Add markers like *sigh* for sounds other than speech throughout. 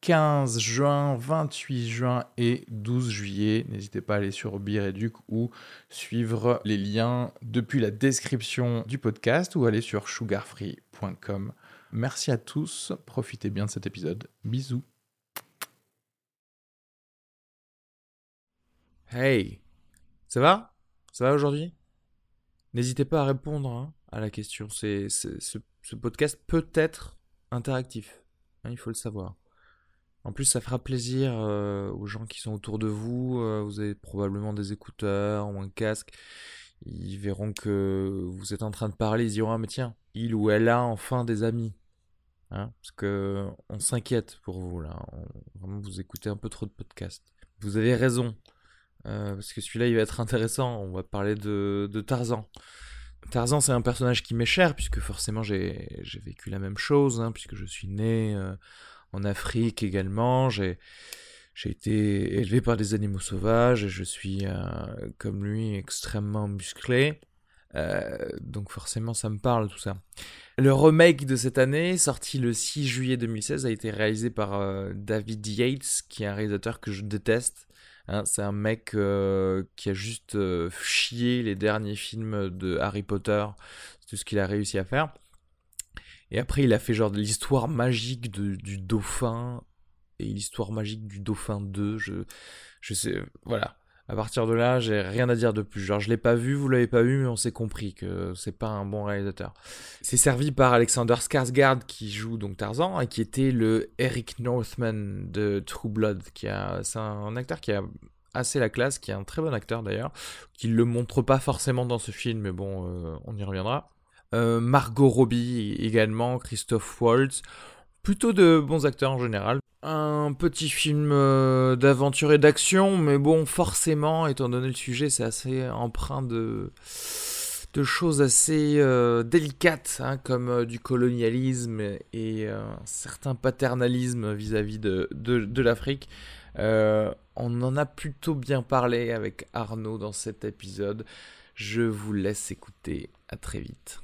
15 juin, 28 juin et 12 juillet. N'hésitez pas à aller sur Bireduc ou suivre les liens depuis la description du podcast ou aller sur sugarfree.com. Merci à tous, profitez bien de cet épisode. Bisous. Hey, ça va? Ça va aujourd'hui? N'hésitez pas à répondre hein, à la question. C'est, ce, podcast peut être interactif, hein, il faut le savoir. En plus, ça fera plaisir euh, aux gens qui sont autour de vous. Euh, vous avez probablement des écouteurs ou un casque. Ils verront que vous êtes en train de parler. Ils diront Ah, mais tiens, il ou elle a enfin des amis. Hein Parce que on s'inquiète pour vous là. vraiment, vous écoutez un peu trop de podcasts. Vous avez raison. Euh, parce que celui-là, il va être intéressant. On va parler de, Tarzan. Tarzan, c'est un personnage qui m'est cher, puisque forcément, j'ai vécu la même chose, hein, puisque je suis né en Afrique également. J'ai été élevé par des animaux sauvages et je suis, euh, comme lui, extrêmement musclé. Euh, donc forcément, ça me parle tout ça. Le remake de cette année, sorti le 6 juillet 2016, a été réalisé par euh, David Yates, qui est un réalisateur que je déteste. Hein, c'est un mec qui a juste chié les derniers films de Harry Potter. C'est tout ce qu'il a réussi à faire. Et après, il a fait genre l'histoire magique du dauphin et l'histoire magique du dauphin 2. Je, je sais, voilà. À partir de là, j'ai rien à dire de plus. Genre, je l'ai pas vu, vous l'avez pas vu, mais on s'est compris que c'est pas un bon réalisateur. C'est servi par Alexander Skarsgård qui joue donc Tarzan et qui était le Eric Northman de True Blood. Qui a, c'est un acteur qui a assez la classe, qui est un très bon acteur d'ailleurs, qui le montre pas forcément dans ce film, mais bon, euh, on y reviendra. Euh, Margot Robbie également, Christophe Waltz, plutôt de bons acteurs en général. Un petit film euh, d'aventure et d'action, mais bon, forcément, étant donné le sujet, c'est assez empreint de, choses assez euh, délicates, hein, comme du colonialisme et un certain paternalisme vis-à-vis de l'Afrique. on en a plutôt bien parlé avec Arnaud dans cet épisode. Je vous laisse écouter. À très vite.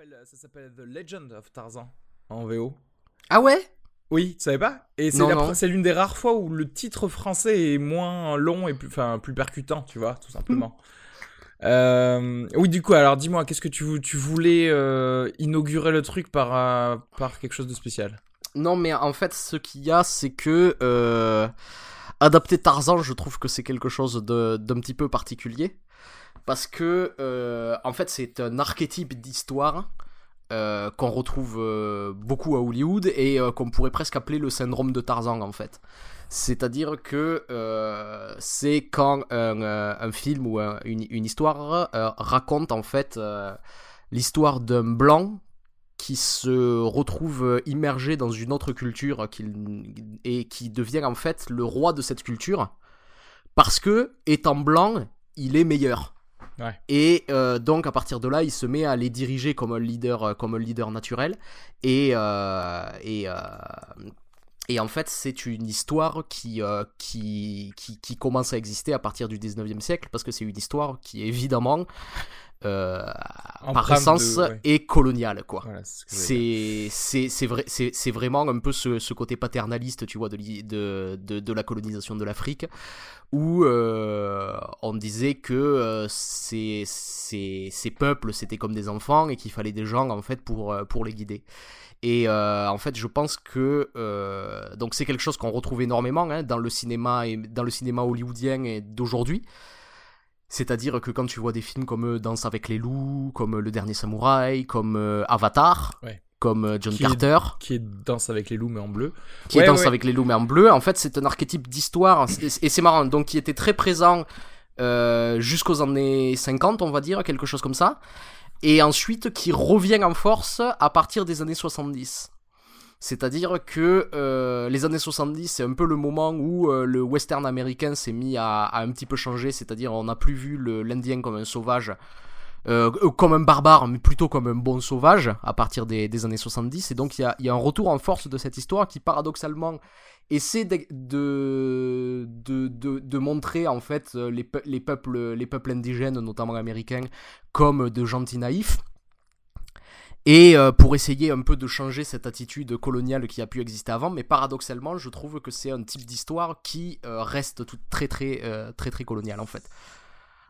Euh, ça s'appelle The Legend of Tarzan. En VO. Ah ouais? Oui, tu savais pas? Et c'est l'une des rares fois où le titre français est moins long et plus, enfin, plus percutant, tu vois, tout simplement. *laughs* Euh, oui, du coup, alors dis-moi, qu'est-ce que tu, tu voulais euh, inaugurer le truc par, par quelque chose de spécial? Non, mais en fait, ce qu'il y a, c'est que adapter Tarzan, je trouve que c'est quelque chose d'un petit peu particulier parce que euh, en fait c'est un archétype d'histoire euh, qu'on retrouve euh, beaucoup à Hollywood et qu'on pourrait presque appeler le syndrome de Tarzan en fait. C'est-à-dire que c'est quand un, film ou une, histoire raconte en fait l'histoire d'un blanc qui se retrouve immergé dans une autre culture et qui devient en fait le roi de cette culture parce que étant blanc il est meilleur et euh, donc à partir de là, il se met à les diriger comme un leader, euh, comme un leader naturel. Et, euh, et, et en fait, c'est une histoire qui, qui, qui, qui, commence à exister à partir du 19e siècle, parce que c'est une histoire qui évidemment euh, par essence est coloniale quoi. c'est c'est vrai c'est vraiment un peu ce, ce, côté paternaliste tu vois de, de, de, de la colonisation de l'Afrique où euh, on disait que euh, ces, ces, ces, peuples c'était comme des enfants et qu'il fallait des gens en fait pour pour les guider. Et en fait, je pense que donc c'est quelque chose qu'on retrouve énormément hein, dans le cinéma et dans le cinéma hollywoodien d'aujourd'hui. C'est-à-dire que quand tu vois des films comme euh, Danse avec les loups, comme euh, Le Dernier Samouraï, comme euh, Avatar, comme John Carter. qui est Danse avec les loups mais en bleu. Qui est Danse avec les loups mais en bleu. En fait, c'est un archétype d'histoire. et c'est marrant. Donc, qui était très présent jusqu'aux années 50, on va dire, quelque chose comme ça. Et ensuite, qui revient en force à partir des années 70. C'est-à-dire que euh, les années 70, c'est un peu le moment où euh, le western américain s'est mis à, un petit peu changer, c'est-à-dire on n'a plus vu l'Indien comme un sauvage, euh, comme un barbare, mais plutôt comme un bon sauvage à partir des, années 70. Et donc il y a, un retour en force de cette histoire qui paradoxalement essaie de, montrer en fait les, les, peuples, les peuples indigènes, notamment américains, comme de gentils naïfs et euh, pour essayer un peu de changer cette attitude coloniale qui a pu exister avant, mais paradoxalement, je trouve que c'est un type d'histoire qui euh, reste tout très très euh, très très colonial en fait.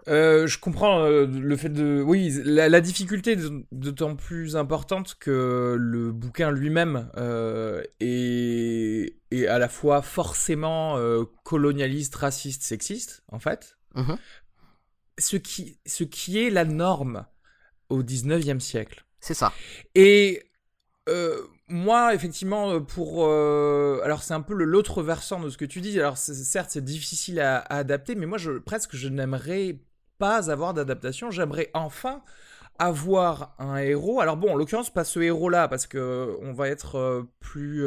je comprends le fait de. Oui, la, difficulté est d'autant plus importante que le bouquin lui-même est, est, à la fois forcément colonialiste, raciste, sexiste, en fait. Mm-hmm. Ce, qui, ce qui est la norme au 19e siècle. C'est ça. Et euh, moi, effectivement, euh, pour. Euh, alors, c'est un peu l'autre versant de ce que tu dis. Alors, certes, c'est difficile à, adapter, mais moi, je, presque, je n'aimerais pas avoir d'adaptation. J'aimerais enfin avoir un héros. Alors, bon, en l'occurrence, pas ce héros-là, parce que on va être plus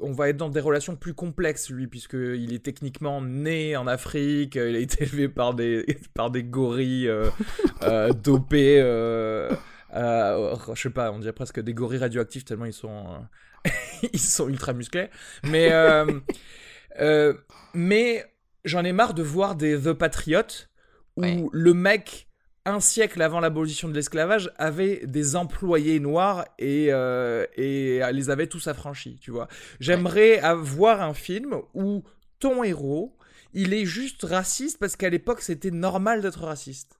on va être dans des relations plus complexes, lui, puisqu'il est techniquement né en Afrique, il a été *laughs* élevé par des, par des gorilles euh, *laughs* euh, dopés, euh, je sais pas, on dirait presque des gorilles radioactifs tellement ils sont, *laughs* ils sont ultra musclés. Mais, mais j'en ai marre de voir des The Patriots où le mec un siècle avant l'abolition de l'esclavage, avait des employés noirs et, euh, les avait tous affranchis, tu vois. J'aimerais avoir un film où ton héros, il est juste raciste parce qu'à l'époque, c'était normal d'être raciste.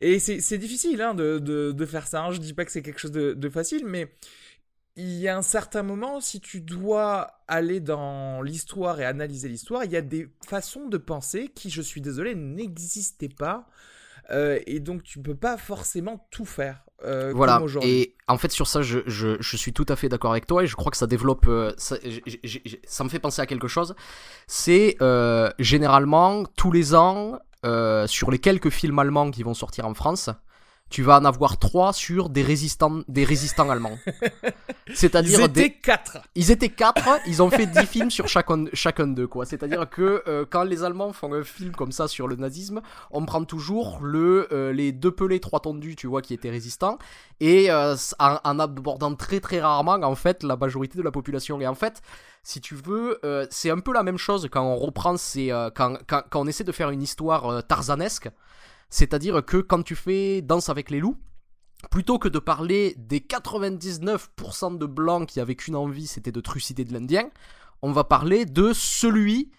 Et c'est difficile hein, de, faire ça. Hein. Je dis pas que c'est quelque chose de, facile, mais il y a un certain moment, si tu dois aller dans l'histoire et analyser l'histoire, il y a des façons de penser qui, je suis désolé, n'existaient pas euh, et donc tu peux pas forcément tout faire. Euh, voilà. et en fait sur ça, je, je, je suis tout à fait d'accord avec toi et je crois que ça développe, euh, ça, ça, me fait penser à quelque chose. C'est généralement tous les ans sur les quelques films allemands qui vont sortir en France tu vas en avoir trois sur des résistants, des résistants allemands. *laughs* C'est-à-dire ils étaient quatre. Ils étaient quatre. Ils ont fait dix films sur chacun, chacun d'eux, quoi. C'est-à-dire que euh, quand les Allemands font un film comme ça sur le nazisme, on prend toujours le euh, les deux pelés, trois tondus, tu vois, qui étaient résistants, et euh, en, abordant très très rarement en fait la majorité de la population. Et en fait, si tu veux, c'est un peu la même chose quand on reprend ces, quand, quand, quand, on essaie de faire une histoire tarzanesque. C'est-à-dire que quand tu fais Danse avec les loups, plutôt que de parler des 99% de blancs qui avaient qu'une envie, c'était de trucider de l'Indien, on va parler de celui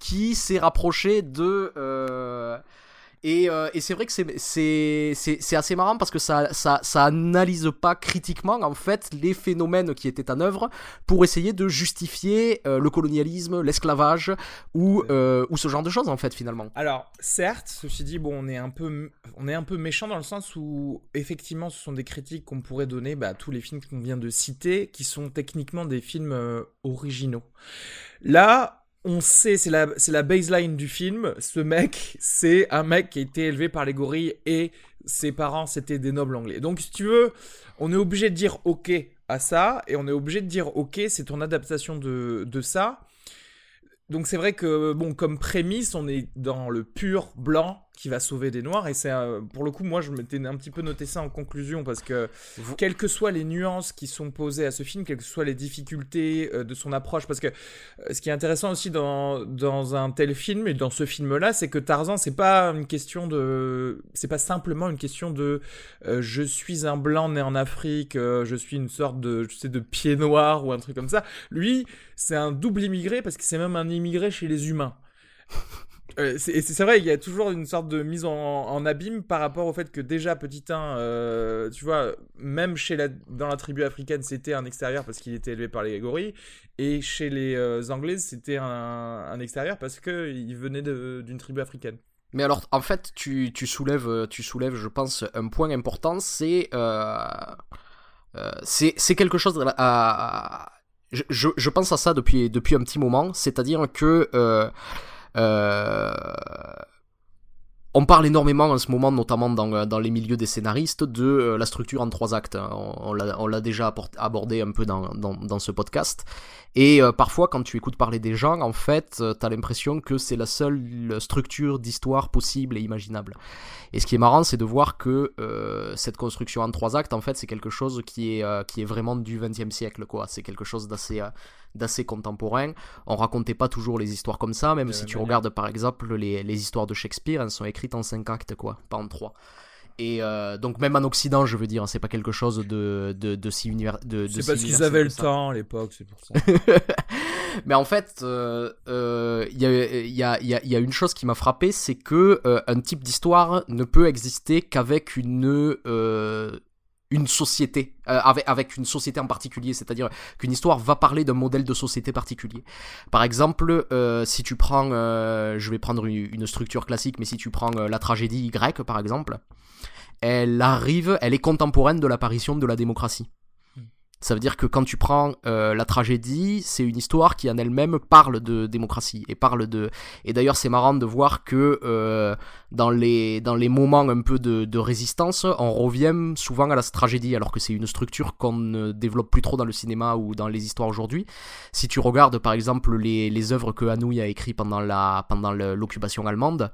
qui s'est rapproché de... Euh, euh, et, c'est vrai que c'est assez marrant parce que ça, ça, ça analyse pas critiquement en fait les phénomènes qui étaient en œuvre pour essayer de justifier euh, le colonialisme, l'esclavage ou, euh, ou ce genre de choses en fait finalement. Alors certes, ceci dit, bon, on est un peu, on est un peu méchant dans le sens où effectivement ce sont des critiques qu'on pourrait donner bah, à tous les films qu'on vient de citer qui sont techniquement des films originaux. Là, on sait, c'est la, c'est la baseline du film. Ce mec, c'est un mec qui a été élevé par les gorilles et ses parents, c'était des nobles anglais. Donc, si tu veux, on est obligé de dire OK à ça et on est obligé de dire OK, c'est ton adaptation de, de ça. Donc, c'est vrai que, bon, comme prémisse, on est dans le pur blanc qui va sauver des noirs. Et c'est pour le coup, moi, je m'étais un petit peu noté ça en conclusion parce que, quelles que soient les nuances qui sont posées à ce film, quelles que soient les difficultés euh, de son approche, parce que euh, ce qui est intéressant aussi dans, dans un tel film et dans ce film-là, c'est que Tarzan, c'est pas une question de, c'est pas simplement une question de, euh, je suis un blanc né en Afrique, je suis une sorte de, je sais, de pied noir ou un truc comme ça. Lui, c'est un double immigré parce que c'est même un immigré chez les humains. Euh, c'est vrai, il y a toujours une sorte de mise en, abîme par rapport au fait que déjà petit 1, euh, tu vois, même chez la, dans la tribu africaine, c'était un extérieur parce qu'il était élevé par les gorilles, et chez les euh, Anglaises, c'était un, extérieur parce qu'il venait d'une tribu africaine. Mais alors, en fait, tu, soulèves, tu soulèves, je pense, un point important, c'est c'est quelque chose à, je, je, pense à ça depuis, depuis un petit moment, c'est-à-dire que euh, on parle énormément en ce moment, notamment dans, euh, dans les milieux des scénaristes, de euh, la structure en trois actes. On, on l'a déjà abordé un peu dans, dans, ce podcast. Et parfois, quand tu écoutes parler des gens, en fait, t'as l'impression que c'est la seule structure d'histoire possible et imaginable. Et ce qui est marrant, c'est de voir que cette construction en trois actes, en fait, c'est quelque chose qui est, qui est vraiment du XXe siècle. C'est quelque chose d'assez d'assez contemporain. On racontait pas toujours les histoires comme ça, même si tu regardes par exemple les, les histoires de Shakespeare, elles sont écrites en cinq actes, quoi, pas en trois. Et euh, donc même en Occident, je veux dire, c'est pas quelque chose de, de, de si univers. De, c'est parce qu'ils avaient le temps à l'époque, c'est pour ça. *laughs* Mais en fait, il euh, euh, y, a, y, a, y, a, une chose qui m'a frappé, c'est que un type d'histoire ne peut exister qu'avec une une société, avec, avec une société en particulier, c'est-à-dire qu'une histoire va parler d'un modèle de société particulier. Par exemple, si tu prends, je vais prendre une, une, structure classique, mais si tu prends la tragédie grecque, par exemple, elle arrive, elle est contemporaine de l'apparition de la démocratie. Ça veut dire que quand tu prends euh, la tragédie, c'est une histoire qui en elle-même parle de démocratie et parle de. Et d'ailleurs, c'est marrant de voir que euh, dans les dans les moments un peu de, de, résistance, on revient souvent à la tragédie, alors que c'est une structure qu'on ne développe plus trop dans le cinéma ou dans les histoires aujourd'hui. Si tu regardes par exemple les les œuvres que Hanouille a écrites pendant la pendant l'occupation allemande,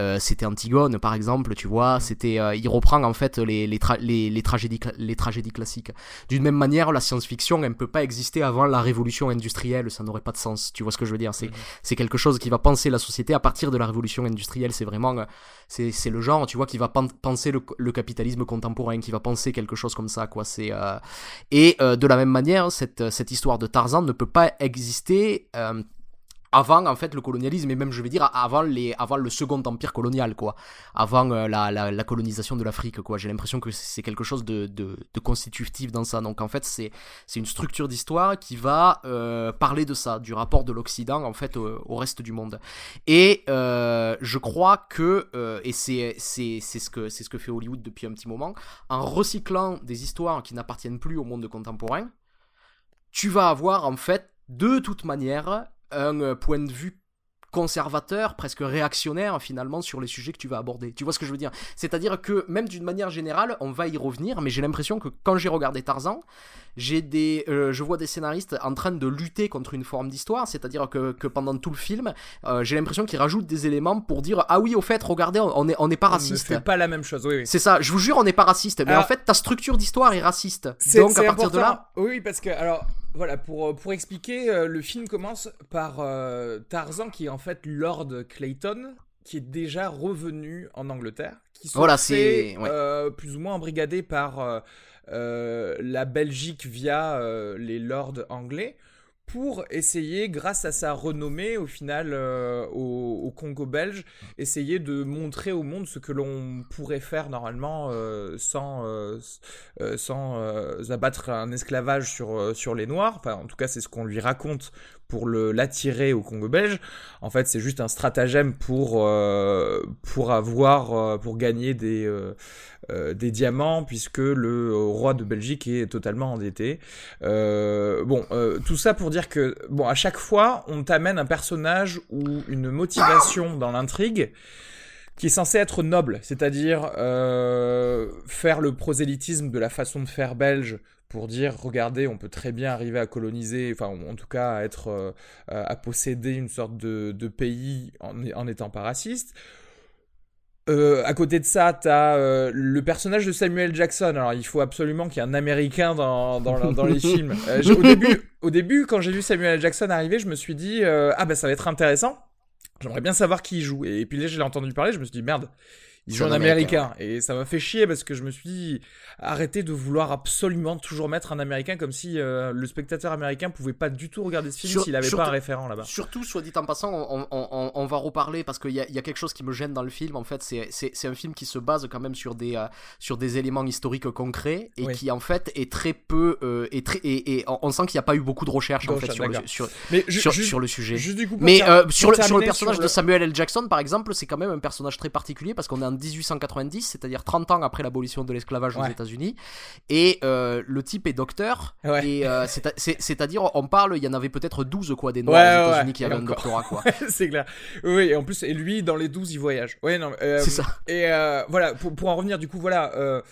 euh, c'était Antigone par exemple, tu vois, c'était euh, il reprend en fait les les, les, les tragédies les tragédies classiques. D'une même manière la science-fiction, elle ne peut pas exister avant la révolution industrielle, ça n'aurait pas de sens. Tu vois ce que je veux dire C'est c'est quelque chose qui va penser la société à partir de la révolution industrielle. C'est vraiment, euh, c'est le genre, tu vois, qui va penser le, capitalisme contemporain, qui va penser quelque chose comme ça, quoi. C'est euh, et euh, de la même manière, cette cette histoire de Tarzan ne peut pas exister avant en fait le colonialisme et même je vais dire avant le second empire colonial quoi. Avant euh, la, colonisation de l'Afrique quoi. J'ai l'impression que c'est quelque chose de, constitutif dans ça. Donc en fait c'est une structure d'histoire qui va euh, parler de ça du rapport de l'Occident en fait au, reste du monde. Et euh, je crois que et c'est ce que c'est ce que fait Hollywood depuis un petit moment en recyclant des histoires qui n'appartiennent plus au monde contemporain tu vas avoir en fait de toute manière un euh, point de vue conservateur, presque réactionnaire finalement sur les sujets que tu vas aborder. Tu vois ce que je veux dire? C'est-à-dire que même d'une manière générale, on va y revenir, mais j'ai l'impression que quand j'ai regardé Tarzan, j'ai des, euh, je vois des scénaristes en train de lutter contre une forme d'histoire, c'est-à-dire que, que, pendant tout le film, euh, j'ai l'impression qu'ils rajoutent des éléments pour dire ah oui au fait regardez on est on n'est pas raciste. On ne fait pas la même chose. Oui, oui. C'est ça. Je vous jure on n'est pas raciste, mais en fait ta structure d'histoire est raciste. Donc à partir de là. Oui parce que alors voilà, pour, euh, pour expliquer, euh, le film commence par euh, Tarzan qui est en fait Lord Clayton, qui est déjà revenu en Angleterre, qui sont voilà, fait, plus ou moins embrigadé par la Belgique via les lords anglais pour essayer, grâce à sa renommée au final euh, au, Congo belge, essayer de montrer au monde ce que l'on pourrait faire normalement euh, sans, euh, sans abattre un esclavage sur, sur les Noirs. Enfin, en tout cas, c'est ce qu'on lui raconte pour l'attirer au Congo belge. En fait, c'est juste un stratagème pour pour avoir pour gagner des des diamants puisque le roi de Belgique est totalement endetté. bon, tout ça pour dire que bon, à chaque fois, on t'amène un personnage ou une motivation dans l'intrigue qui est censé être noble, c'est-à-dire faire le prosélytisme de la façon de faire belge pour dire regardez on peut très bien arriver à coloniser enfin en tout cas à être euh, à posséder une sorte de, de pays en, en étant pas raciste euh, à côté de ça, t'as euh, le personnage de Samuel Jackson. Alors, il faut absolument qu'il y ait un Américain dans, dans, les films. Euh, au, début, au début, quand j'ai vu Samuel Jackson arriver, je me suis dit ah bah ça va être intéressant. J'aimerais bien savoir qui il joue. Et, et puis là, je l'ai entendu parler, je me suis dit merde, il joue en américain. Et ça m'a fait chier parce que je me suis dit, arrêtez de vouloir absolument toujours mettre un américain comme si euh, le spectateur américain pouvait pas du tout regarder ce film s'il avait pas un référent là-bas. Surtout, soit dit en passant, on, on, on va reparler parce qu'il y, y a, quelque chose qui me gêne dans le film. En fait, c'est un film qui se base quand même sur des, euh, sur des éléments historiques concrets et qui en fait est très peu. Euh, est très, et, on sent qu'il n'y a pas eu beaucoup de recherche en fait sur le, sur, sur, le sujet. Juste du coup, Mais sur, le, sur le personnage de Samuel L. Jackson par exemple, c'est quand même un personnage très particulier parce qu'on est en 1890, c'est-à-dire 30 ans après l'abolition de l'esclavage aux. États-Unis. Et euh, le type est docteur. Ouais. Et euh, c'est- c'est- c'est-à-dire, on parle, il y en avait peut-être 12 quoi, des Ouais, Noirs aux États-Unis qui avaient un doctorat. Quoi. *laughs* c'est clair. Oui, et en plus, et lui, dans les 12, il voyage. Ouais, non, euh, C'est ça. Et voilà, pour, pour en revenir, du coup, voilà,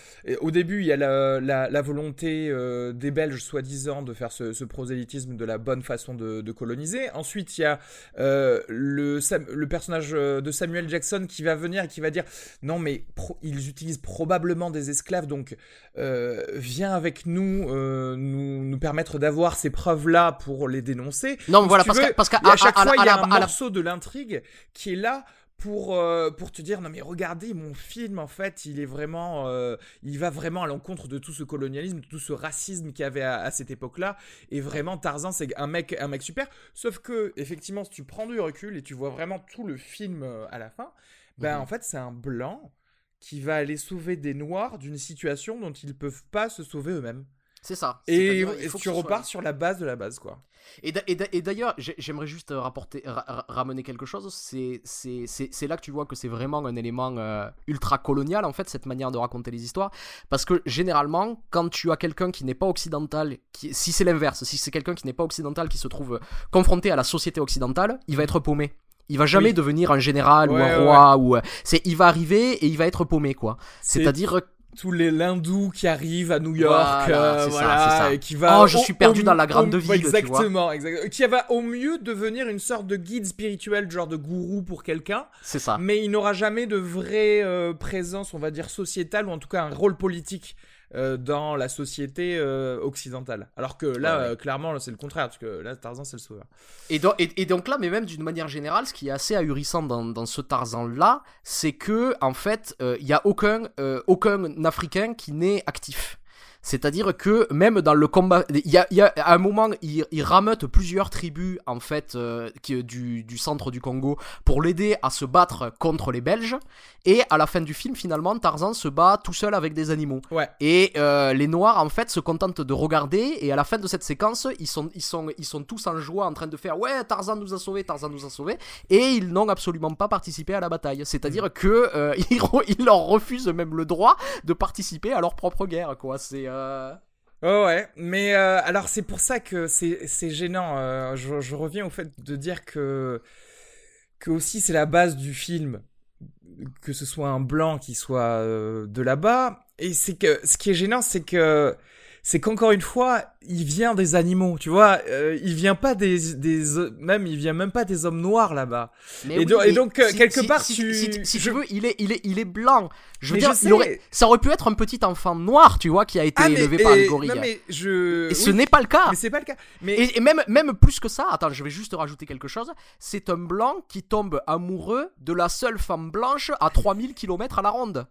au début, il y a la, la, la volonté des Belges, soi-disant, de faire ce, ce prosélytisme de la bonne façon de, de coloniser. Ensuite, il y a le, personnage de Samuel Jackson qui va venir et qui va dire non, mais pro- ils utilisent probablement des esclaves, donc euh, viens avec nous, euh, nous, nous permettre d'avoir ces preuves-là pour les dénoncer. Non, Donc, voilà, si parce veux, que, parce qu'à à chaque à- fois, il y a un morceau de l'intrigue qui est là pour, euh, pour te dire non mais regardez mon film en fait il est vraiment euh, il va vraiment à l'encontre de tout ce colonialisme de tout ce racisme qu'il y avait à, à cette époque là et vraiment Tarzan c'est un mec un mec super sauf que effectivement si tu prends du recul et tu vois vraiment tout le film à la fin ben Mhm. en fait c'est un blanc qui va aller sauver des noirs d'une situation dont ils peuvent pas se sauver eux-mêmes C'est ça. et, tu soit- repars sur la base de la base quoi Et d'a- et d'a- et d'ailleurs, j'ai- j'aimerais juste euh, rapporter, ra- ra- ramener quelque chose. C'est- C'est c'est- c'est là que tu vois que c'est vraiment un élément euh, ultra colonial, en fait, cette manière de raconter les histoires. Parce que généralement, quand tu as quelqu'un qui n'est pas occidental, qui, si c'est l'inverse, si c'est quelqu'un qui n'est pas occidental, qui se trouve euh, confronté à la société occidentale, il va être paumé. Il va jamais Oui. devenir un général ou un ouais, roi ou euh, c'est il va arriver et il va être paumé quoi. C'est C'est-à-dire tous les lindous qui arrivent à New York, Voilà, euh, ça, voilà, c'est ça. et qui va. Oh, je suis perdu dans la grande ville, tu vois. Exactement, exactement. Qui va au mieux devenir une sorte de guide spirituel, genre de gourou pour quelqu'un, c'est ça. mais il n'aura jamais de vraie euh, présence, on va dire sociétale, ou en tout cas un rôle politique. Euh, dans la société euh, occidentale. Alors que là, Ouais, ouais. euh, clairement, c'est le contraire, parce que là, Tarzan, c'est le sauveur. Et donc, et, et donc là, mais même d'une manière générale, ce qui est assez ahurissant dans, dans ce Tarzan-là, c'est que, en fait, il y a aucun, aucun Africain qui n'est actif. C'est-à-dire que même dans le combat, il y a, il y a à un moment, il, il rameute plusieurs tribus en fait euh, qui, du, du centre du Congo pour l'aider à se battre contre les Belges. Et à la fin du film, finalement, Tarzan se bat tout seul avec des animaux. Ouais. Et euh, les Noirs, en fait, se contentent de regarder. Et à la fin de cette séquence, ils sont, ils sont, ils sont tous en joie en train de faire Ouais, Tarzan nous a sauvés, Tarzan nous a sauvés. Et ils n'ont absolument pas participé à la bataille. C'est-à-dire que euh, *laughs* ils, leur refusent même le droit de participer à leur propre guerre, quoi. C'est. Oh ouais, mais euh, alors c'est pour ça que c'est gênant. euh, je, je reviens au fait de dire que que aussi c'est la base du film, que ce soit un blanc qui soit de là-bas. Et c'est que ce qui est gênant, c'est que c'est qu'encore une fois, il vient des animaux, tu vois. euh, il vient pas des des même il vient même pas des hommes noirs là-bas. Mais Et oui, donc- et mais donc, euh, quelque part, si, tu- si, si je- veux, il est, il est, il est blanc. Je veux Mais dire, je il aurait- sais. ça aurait pu être un petit enfant noir, tu vois, qui a été Ah mais élevé par et- les gorilles. non mais je Et ce n'est pas le cas. mais c'est pas le cas. Mais Et, et même, même plus que ça, attends, je vais juste rajouter quelque chose. C'est un blanc qui tombe amoureux de la seule femme blanche à 3000 km à la ronde.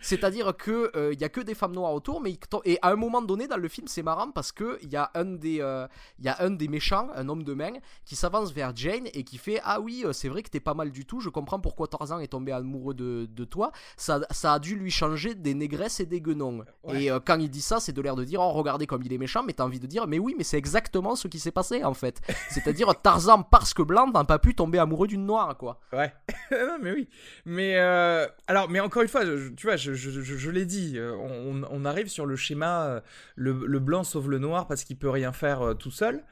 C'est-à-dire que euh, il y a que des femmes noires autour, mais et à un moment donné dans le film, c'est marrant parce que il y a un des euh, il y a un des méchants, un homme de main, qui s'avance vers Jane et qui fait ah oui, euh, c'est vrai que t'es pas mal du tout. Je comprends pourquoi Tarzan est tombé amoureux de, de toi. Ça, ça a dû lui changer des négresses et des guenons. Ouais. Et euh, quand il dit ça, c'est de l'air de dire oh regardez comme il est méchant, mais t'as envie de dire mais oui, mais c'est exactement ce qui s'est passé en fait. *laughs* C'est-à-dire Tarzan parce que blanc n'a pas pu tomber amoureux d'une noire quoi. Ouais, *laughs* non, mais oui. Mais euh, alors, mais encore une fois, je- tu vois, je, je, l'ai dit, euh, on, arrive sur le schéma euh, le, blanc sauve le noir parce qu'il peut rien faire euh, tout seul.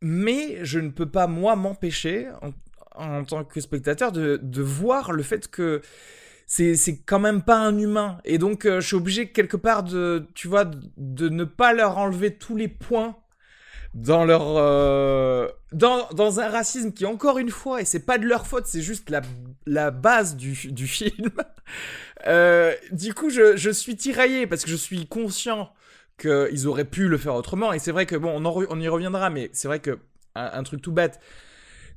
Mais je ne peux pas, moi, m'empêcher, en, tant que spectateur, de, voir le fait que c'est c'est quand même pas un humain. Et donc, je suis obligé, quelque part, de, tu vois, de, ne pas leur enlever tous les points dans leur dans un racisme qui encore une fois et c'est pas de leur faute c'est juste la, la base du, du film *laughs* Euh, du coup je, je suis tiraillé parce que je suis conscient qu'ils auraient pu le faire autrement. Et c'est vrai que bon on, en y reviendra mais c'est vrai que un, un truc tout bête.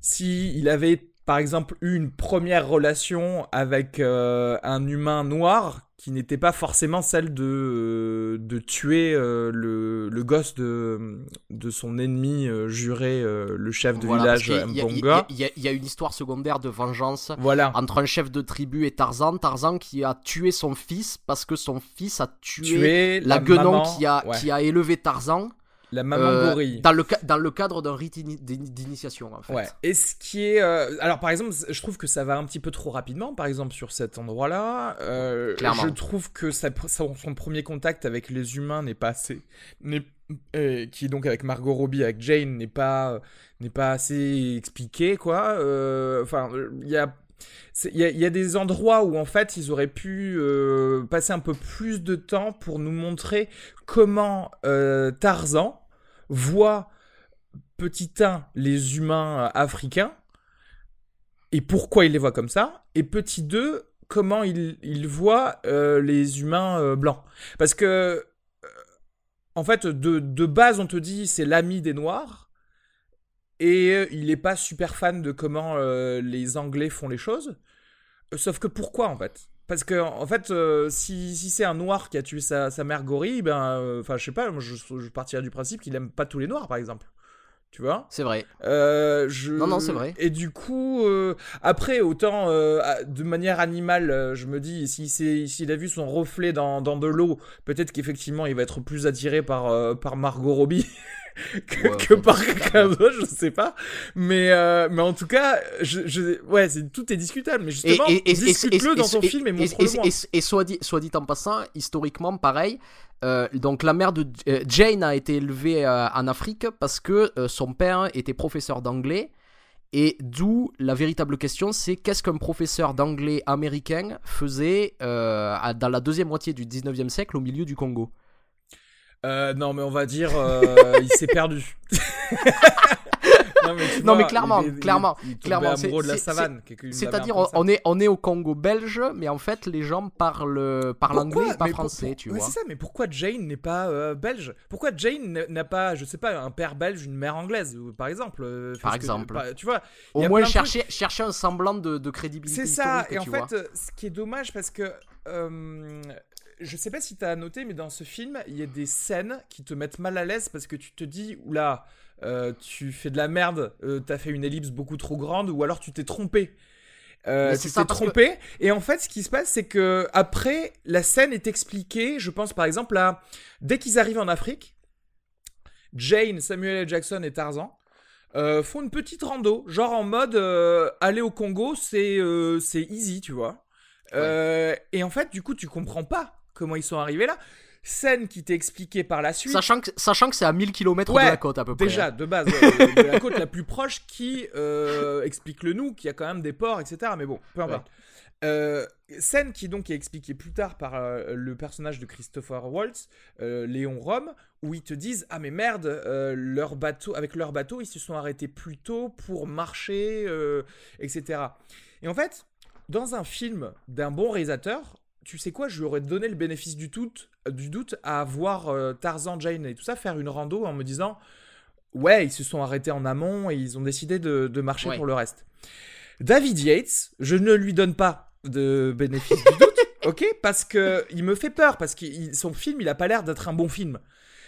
Si il avait par exemple eu une première relation avec euh, un humain noir qui n'était pas forcément celle de, euh, de tuer euh, le, le gosse de, de son ennemi euh, juré, le chef de Voilà, village il y Mbonga. Il y, a- il y a une histoire secondaire de vengeance Voilà. entre un chef de tribu et Tarzan. Tarzan qui a tué son fils parce que son fils a tué la guenon qui a, ouais. qui a élevé Tarzan. La maman euh, gorille. dans le, ca- dans le cadre d'un rite ini- d'ini- d'initiation, en fait. Ouais. Et ce qui est, euh, alors par exemple, je trouve que ça va un petit peu trop rapidement. Par exemple sur cet endroit-là, euh, Clairement. je trouve que sa- son, premier contact avec les humains n'est pas assez, euh, qui est donc avec Margot Robbie, avec Jane, n'est pas, n'est pas assez expliqué quoi. Euh, Enfin, il y a Il y, a- des endroits où en fait ils auraient pu euh, passer un peu plus de temps pour nous montrer comment euh, Tarzan voit petit 1 les humains euh, africains et pourquoi il les voit comme ça et petit 2 comment il, voit les humains blancs. Parce que en fait de, de base on te dit c'est l'ami des noirs et euh, il est pas super fan de comment euh, les anglais font les choses Euh, sauf que pourquoi en fait? Parce que en fait, euh, si, si c'est un noir qui a tué sa, sa mère gorille, ben, euh, enfin, je sais pas, moi, je, je partirais du principe qu'il aime pas tous les noirs, par exemple. Tu vois? C'est vrai. Euh, je... Non, non, c'est vrai. Et du coup, euh, après, autant euh, de manière animale, je me dis, si c'est- s'il a vu son reflet dans, dans de l'eau, peut-être qu'effectivement, il va être plus attiré par, par Margot Robbie *laughs* que, Ouais, que enfin, par quelqu'un d'autre, je sais pas. Mais, euh, mais en tout cas, je, je... ouais, c'est- tout est discutable. Mais justement, discute-le dans ton film et montre-le-moi. et- et soit, dit, soit dit en passant, historiquement, pareil. euh, donc la mère de euh, Jane a été élevée en Afrique parce que son père était professeur d'anglais. Et d'où la véritable question, c'est qu'est-ce qu'un professeur d'anglais américain faisait dans la deuxième moitié du 19e siècle au milieu du Congo? Euh, non, mais on va dire, euh, *laughs* il s'est perdu. non, mais, mais clairement, il est- clairement, il est clairement, amoureux de la savane. C'est-à-dire, on, est, on est au Congo belge, mais en fait, les gens parlent, parlent anglais et pas Mais français, pour- tu ouais, vois. C'est ça, mais pourquoi Jane n'est pas euh, belge? Pourquoi Jane n'a- pas, je sais pas, un père belge, une mère anglaise, par exemple Par que- exemple. pas- Tu vois, Au moins, chercher, chercher un semblant de, de crédibilité C'est ça, et en fait, vois. ce qui est dommage parce que euh, je sais pas si t'as noté, mais dans ce film, il y a des scènes qui te mettent mal à l'aise parce que tu te dis, oula, euh, tu fais de la merde, euh, t'as fait une ellipse beaucoup trop grande, ou alors tu t'es trompé. Euh, tu t'es que- trompé et en fait ce qui se passe c'est que après la scène est expliquée je pense par exemple à dès qu'ils arrivent en Afrique Jane, Samuel L. Jackson et Tarzan euh, font une petite rando, genre en mode euh, aller au Congo, c'est c'est easy, tu vois. Euh, Et en fait, du coup, tu comprends pas comment ils sont arrivés là. Scène qui t'est expliquée par la suite. Sachant que, sachant que c'est à 1000 km Ouais, de la côte à peu près. Déjà, hein. de base, de la côte la plus proche qui euh, explique-le nous, qu'il y a quand même des ports, etc. Mais bon, peu importe. Euh, scène qui donc est expliquée plus tard par euh, le personnage de Christopher Waltz, euh, Léon Rome, où ils te disent ah mais merde, euh, leur bateau, avec leur bateau, ils se sont arrêtés plus tôt pour marcher, euh, etc. Et en fait, dans un film d'un bon réalisateur, tu sais quoi, je lui aurais donné le bénéfice du doute, du doute à voir euh, Tarzan, Jane et tout ça faire une rando en me disant ouais, ils se sont arrêtés en amont et ils ont décidé de, de marcher Ouais. pour le reste. David Yates, je ne lui donne pas de bénéfice du doute, *laughs* ok, parce que il me fait peur parce que son film, il a pas l'air d'être un bon film.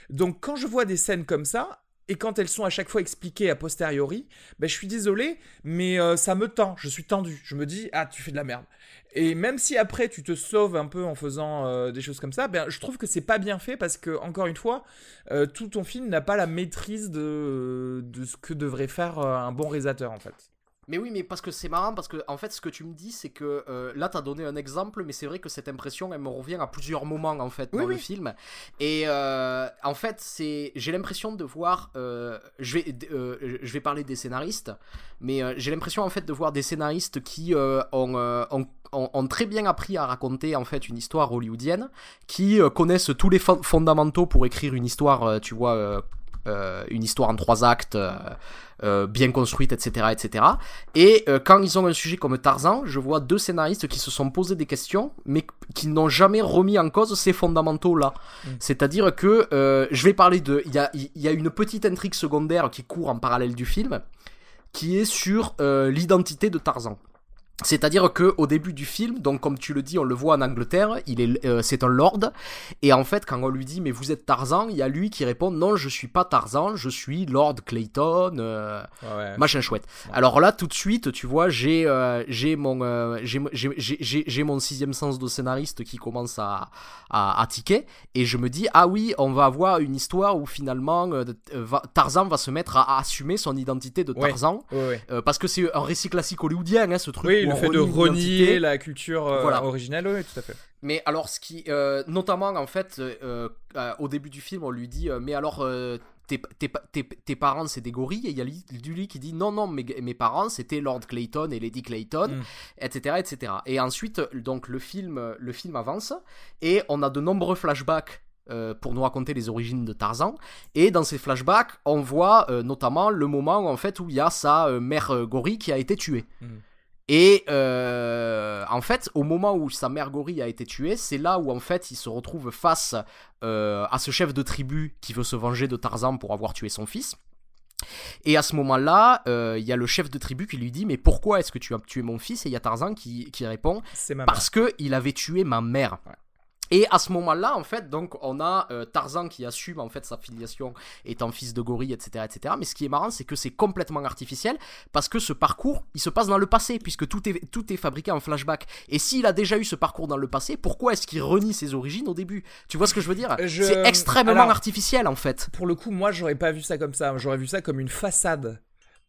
Donc quand je vois des scènes comme ça et quand elles sont à chaque fois expliquées a posteriori, ben je suis désolé, mais euh, ça me tend, je suis tendu, je me dis ah tu fais de la merde. Et même si après tu te sauves un peu en faisant euh, des choses comme ça, ben je trouve que c'est pas bien fait parce que encore une fois, euh, tout ton film n'a pas la maîtrise de de ce que devrait faire un bon réalisateur en fait. Mais oui, mais parce que c'est marrant, parce que en fait, ce que tu me dis, c'est que euh, là, t'as donné un exemple, mais c'est vrai que cette impression, elle me revient à plusieurs moments en fait Oui, dans le oui. film. Et euh, en fait, c'est, j'ai l'impression de voir, euh, je vais, euh, je vais parler des scénaristes, mais euh, j'ai l'impression en fait de voir des scénaristes qui ont, ont ont, ont très bien appris à raconter en fait une histoire hollywoodienne, qui connaissent tous les fon- fondamentaux pour écrire une histoire, tu vois, euh, une histoire en trois actes, euh, euh, bien construite, etc., etc. Et quand ils ont un sujet comme Tarzan, je vois deux scénaristes qui se sont posés des questions, mais qui n'ont jamais remis en cause ces fondamentaux-là. Mm. C'est-à-dire que je vais parler de, il y a, il y a une petite intrigue secondaire qui court en parallèle du film, qui est sur l'identité de Tarzan. C'est-à-dire que au début du film, donc comme tu le dis, on le voit en Angleterre, il est, euh, c'est un lord, et en fait, quand on lui dit mais vous êtes Tarzan, il y a lui qui répond non, je suis pas Tarzan, je suis Lord Clayton, euh, Ouais. machin chouette. Ouais. Alors là, tout de suite, tu vois, j'ai, euh, j'ai mon, euh, j'ai, j'ai, j'ai, j'ai mon sixième sens de scénariste qui commence à, à, à tiquer, et je me dis ah oui, on va avoir une histoire où finalement euh, va- Tarzan va se mettre à, à assumer son identité de. Tarzan. Ouais. Euh, parce que c'est un récit classique hollywoodien, hein, ce truc. Oui, le fait de renier la culture euh, Voilà. originale, oui, tout à fait. Mais alors, ce qui, euh, notamment en fait, euh, au début du film, on lui dit, mais alors. tes, tes, tes, tes parents c'est des gorilles? Et il y a Lily qui dit non non mes, mes parents c'était Lord Clayton et Lady Clayton Mm. etc etc et ensuite donc le film le film avance et on a de nombreux flashbacks euh, pour nous raconter les origines de Tarzan et dans ces flashbacks on voit euh, notamment le moment en fait où il y a sa euh, mère gorille qui a été tuée Mm. Et euh, en fait, au moment où sa mère gorille a été tuée, c'est là où en fait il se retrouve face euh, à ce chef de tribu qui veut se venger de Tarzan pour avoir tué son fils. Et à ce moment-là, euh, il y a le chef de tribu qui lui dit Mais pourquoi est-ce que tu as tué mon fils? Et il y a Tarzan qui, qui répond ma Parce que il avait tué ma mère. Ouais. Et à ce moment-là, en fait, donc on a euh, Tarzan qui assume en fait sa filiation étant fils de gorille, etc., etc. Mais ce qui est marrant, c'est que c'est complètement artificiel parce que ce parcours, il se passe dans le passé puisque tout est tout est fabriqué en flashback. Et s'il a déjà eu ce parcours dans le passé, pourquoi est-ce qu'il renie ses origines au début? Tu vois ce que je veux dire? Je- C'est extrêmement alors- artificiel en fait. pour le coup, moi, j'aurais pas vu ça comme ça. J'aurais vu ça comme une façade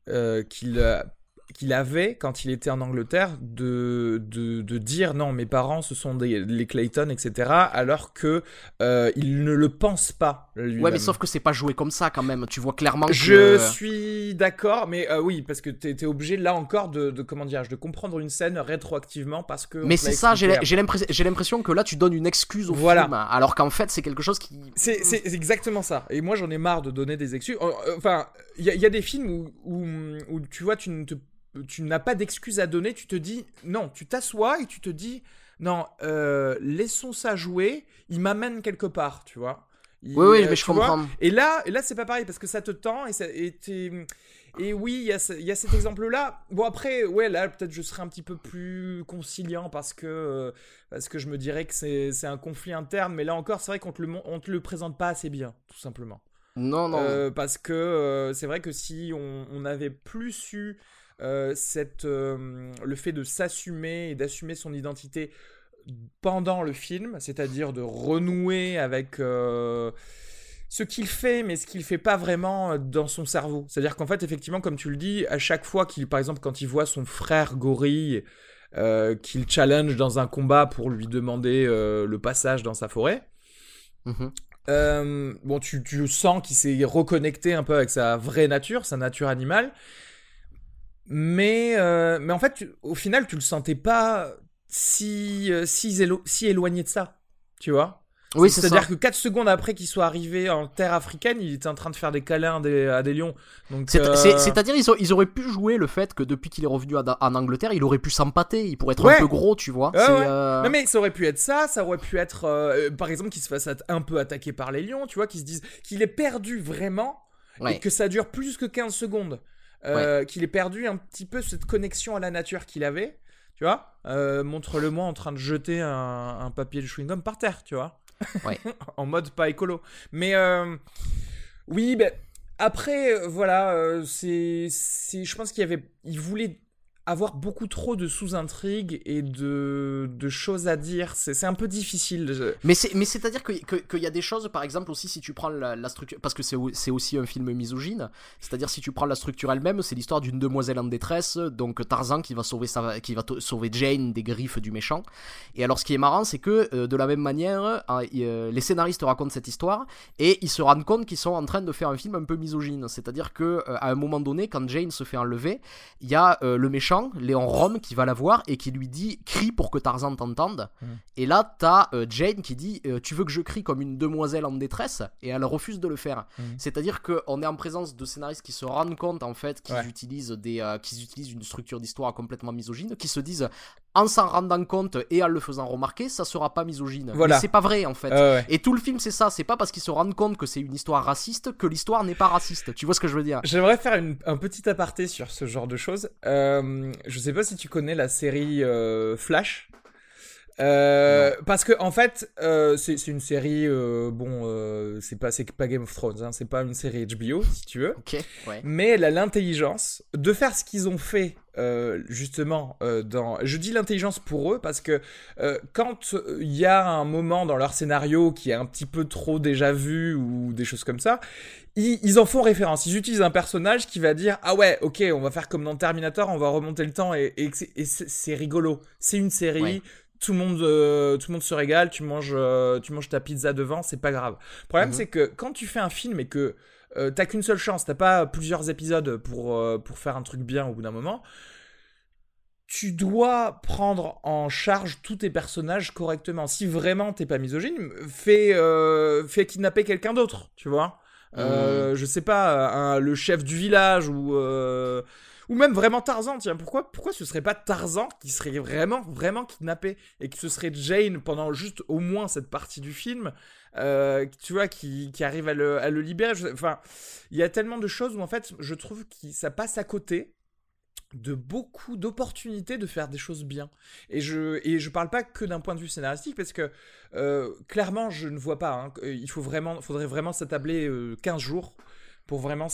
euh, qu'il euh, qu'il avait quand il était en Angleterre de, de, de dire non, mes parents, ce sont des, les Clayton, etc. Alors que euh, il ne le pense pas. Ouais, mais sauf que c'est pas joué comme ça quand même. Tu vois clairement que Je suis d'accord, mais euh, oui, parce que t'es es obligé là encore de, de comment dire, de comprendre une scène rétroactivement parce que. Mais c'est ça, j'ai l'impression que là tu donnes une excuse au Voilà. film, alors qu'en fait c'est quelque chose qui. C'est c'est exactement ça. Et moi, j'en ai marre de donner des excuses. Euh, euh, Enfin, il y, a- il y a des films où, où, où, tu vois, tu ne te- tu n'as pas d'excuses à donner. Tu te dis, non, tu t'assois et tu te dis, non, euh, laissons ça jouer. Il m'amène quelque part, tu vois. Il- Oui, oui, euh, mais je comprends. Et là, et là c'est pas pareil parce que ça te tend et, ça, et, et oui, il y, y a cet exemple-là. Bon, après, ouais, là, peut-être je serais un petit peu plus conciliant parce que, euh, parce que je me dirais que c'est un conflit interne. Mais là encore, c'est vrai qu'on te, le mon- on te le présente pas assez bien, tout simplement. Non, non. Euh, parce que euh, c'est vrai que si on, on avait plus eu euh, cette, euh, le fait de s'assumer et d'assumer son identité pendant le film, c'est-à-dire de renouer avec euh, ce qu'il fait, mais ce qu'il fait pas vraiment dans son cerveau. C'est-à-dire qu'en fait, effectivement, comme tu le dis, à chaque fois qu'il, par exemple, quand il voit son frère gorille, qu'il challenge dans un combat pour lui demander le passage dans sa forêt, euh, bon, tu, tu sens qu'il s'est reconnecté un peu avec sa vraie nature, sa nature animale. Mais, euh, mais en fait, tu- au final, tu le sentais pas si, euh, si, élo- si éloigné de ça. Tu vois Oui, c'est ça. C'est-à-dire que 4 secondes après qu'il soit arrivé en terre africaine, il était en train de faire des câlins à des, à des lions. Euh, c'est- C'est-à-dire, ils, ont- ils auraient pu jouer le fait que depuis qu'il est revenu à- en Angleterre, il aurait pu s'empâter, il pourrait être Ouais. un peu gros, tu vois. Ouais, C'est, ouais. euh, Non mais ça aurait pu être ça, ça aurait pu être euh, par exemple qu'il se fasse un peu attaquer par les lions, tu vois, qu'il se dise qu'il est perdu vraiment et que ça dure plus que 15 secondes. Euh, Qu'il ait perdu un petit peu cette connexion à la nature qu'il avait, tu vois. Euh, Montre-le-moi en train de jeter un, un papier de chewing-gum par terre, tu vois. *laughs* Ouais. *laughs* en mode pas écolo. Mais euh, oui, ben après, voilà, c'est, je pense qu'il y avait, il voulait avoir beaucoup trop de sous-intrigues et de, de choses à dire. C'est, un peu difficile. Mais c'est mais c'est-à-dire que- que- qu'il y a des choses, par exemple, aussi si tu prends la, structure, parce que c'est au- c'est aussi un film misogyne, c'est-à-dire si tu prends la structure elle-même, c'est l'histoire d'une demoiselle en détresse, donc Tarzan qui va sauver sa, qui va sauver Jane des griffes du méchant. Et alors ce qui est marrant, c'est que euh, de la même manière, y- euh, les scénaristes racontent cette histoire et ils se rendent compte qu'ils sont en train de faire un film un peu misogyne, c'est-à-dire que euh, un moment donné, quand Jane se fait enlever, il y a euh, le méchant, Léon Rome, qui va la voir et qui lui dit crie pour que Tarzan t'entende. Et là, t'as euh, Jane qui dit euh, Tu veux que je crie comme une demoiselle en détresse? Et elle refuse de le faire. Mhm. C'est-à-dire qu'on est en présence de scénaristes qui se rendent compte en fait qu'ils Ouais. utilisent, des, euh, qu'ils utilisent une structure d'histoire complètement misogyne, qui se disent en s'en rendant compte et en le faisant remarquer, ça sera pas misogyne. Voilà. Mais c'est pas vrai en fait. Ouais. Et tout le film, c'est ça. C'est pas parce qu'ils se rendent compte que c'est une histoire raciste que l'histoire n'est pas raciste. Tu vois ce que je veux dire? J'aimerais faire une- un petit aparté sur ce genre de choses. Euh, je sais pas si tu connais la série euh, Flash. Euh, parce que en fait, euh, c'est une série euh, bon, c'est pas c'est pas Game of Thrones, hein, c'est pas une série HBO si tu veux, ouais. mais elle a l'intelligence de faire ce qu'ils ont fait justement dans. Je dis l'intelligence pour eux parce que quand il y a un moment dans leur scénario qui est un petit peu trop déjà vu ou des choses comme ça, ils, en font référence. Ils utilisent un personnage qui va dire ah ouais ok on va faire comme dans Terminator, on va remonter le temps et, et, c'est- et c'est c'est rigolo. C'est une série. Ouais. Tout le monde, euh, tout le monde se régale. Tu manges, euh, tu manges ta pizza devant, c'est pas grave. Le problème Mhm. c'est que quand tu fais un film et que euh, t'as qu'une seule chance, t'as pas plusieurs épisodes pour pour faire un truc bien au bout d'un moment. Tu dois prendre en charge tous tes personnages correctement. Si vraiment t'es pas misogyne, fais, fais kidnapper quelqu'un d'autre, tu vois. Euh, Je sais pas, un- le chef du village ou ou même vraiment Tarzan. Tiens, pourquoi pourquoi ce serait pas Tarzan qui serait vraiment vraiment kidnappé et que ce serait Jane pendant juste au moins cette partie du film, euh, tu vois, qui, qui arrive à le, libérer? Enfin, il y a tellement de choses où en fait, je trouve que ça passe à côté de beaucoup d'opportunités de faire des choses bien. Et je et je parle pas que d'un point de vue scénaristique parce que euh, clairement je ne vois pas. hein, il faut vraiment, faudrait vraiment s'attabler euh, 15 jours pour vraiment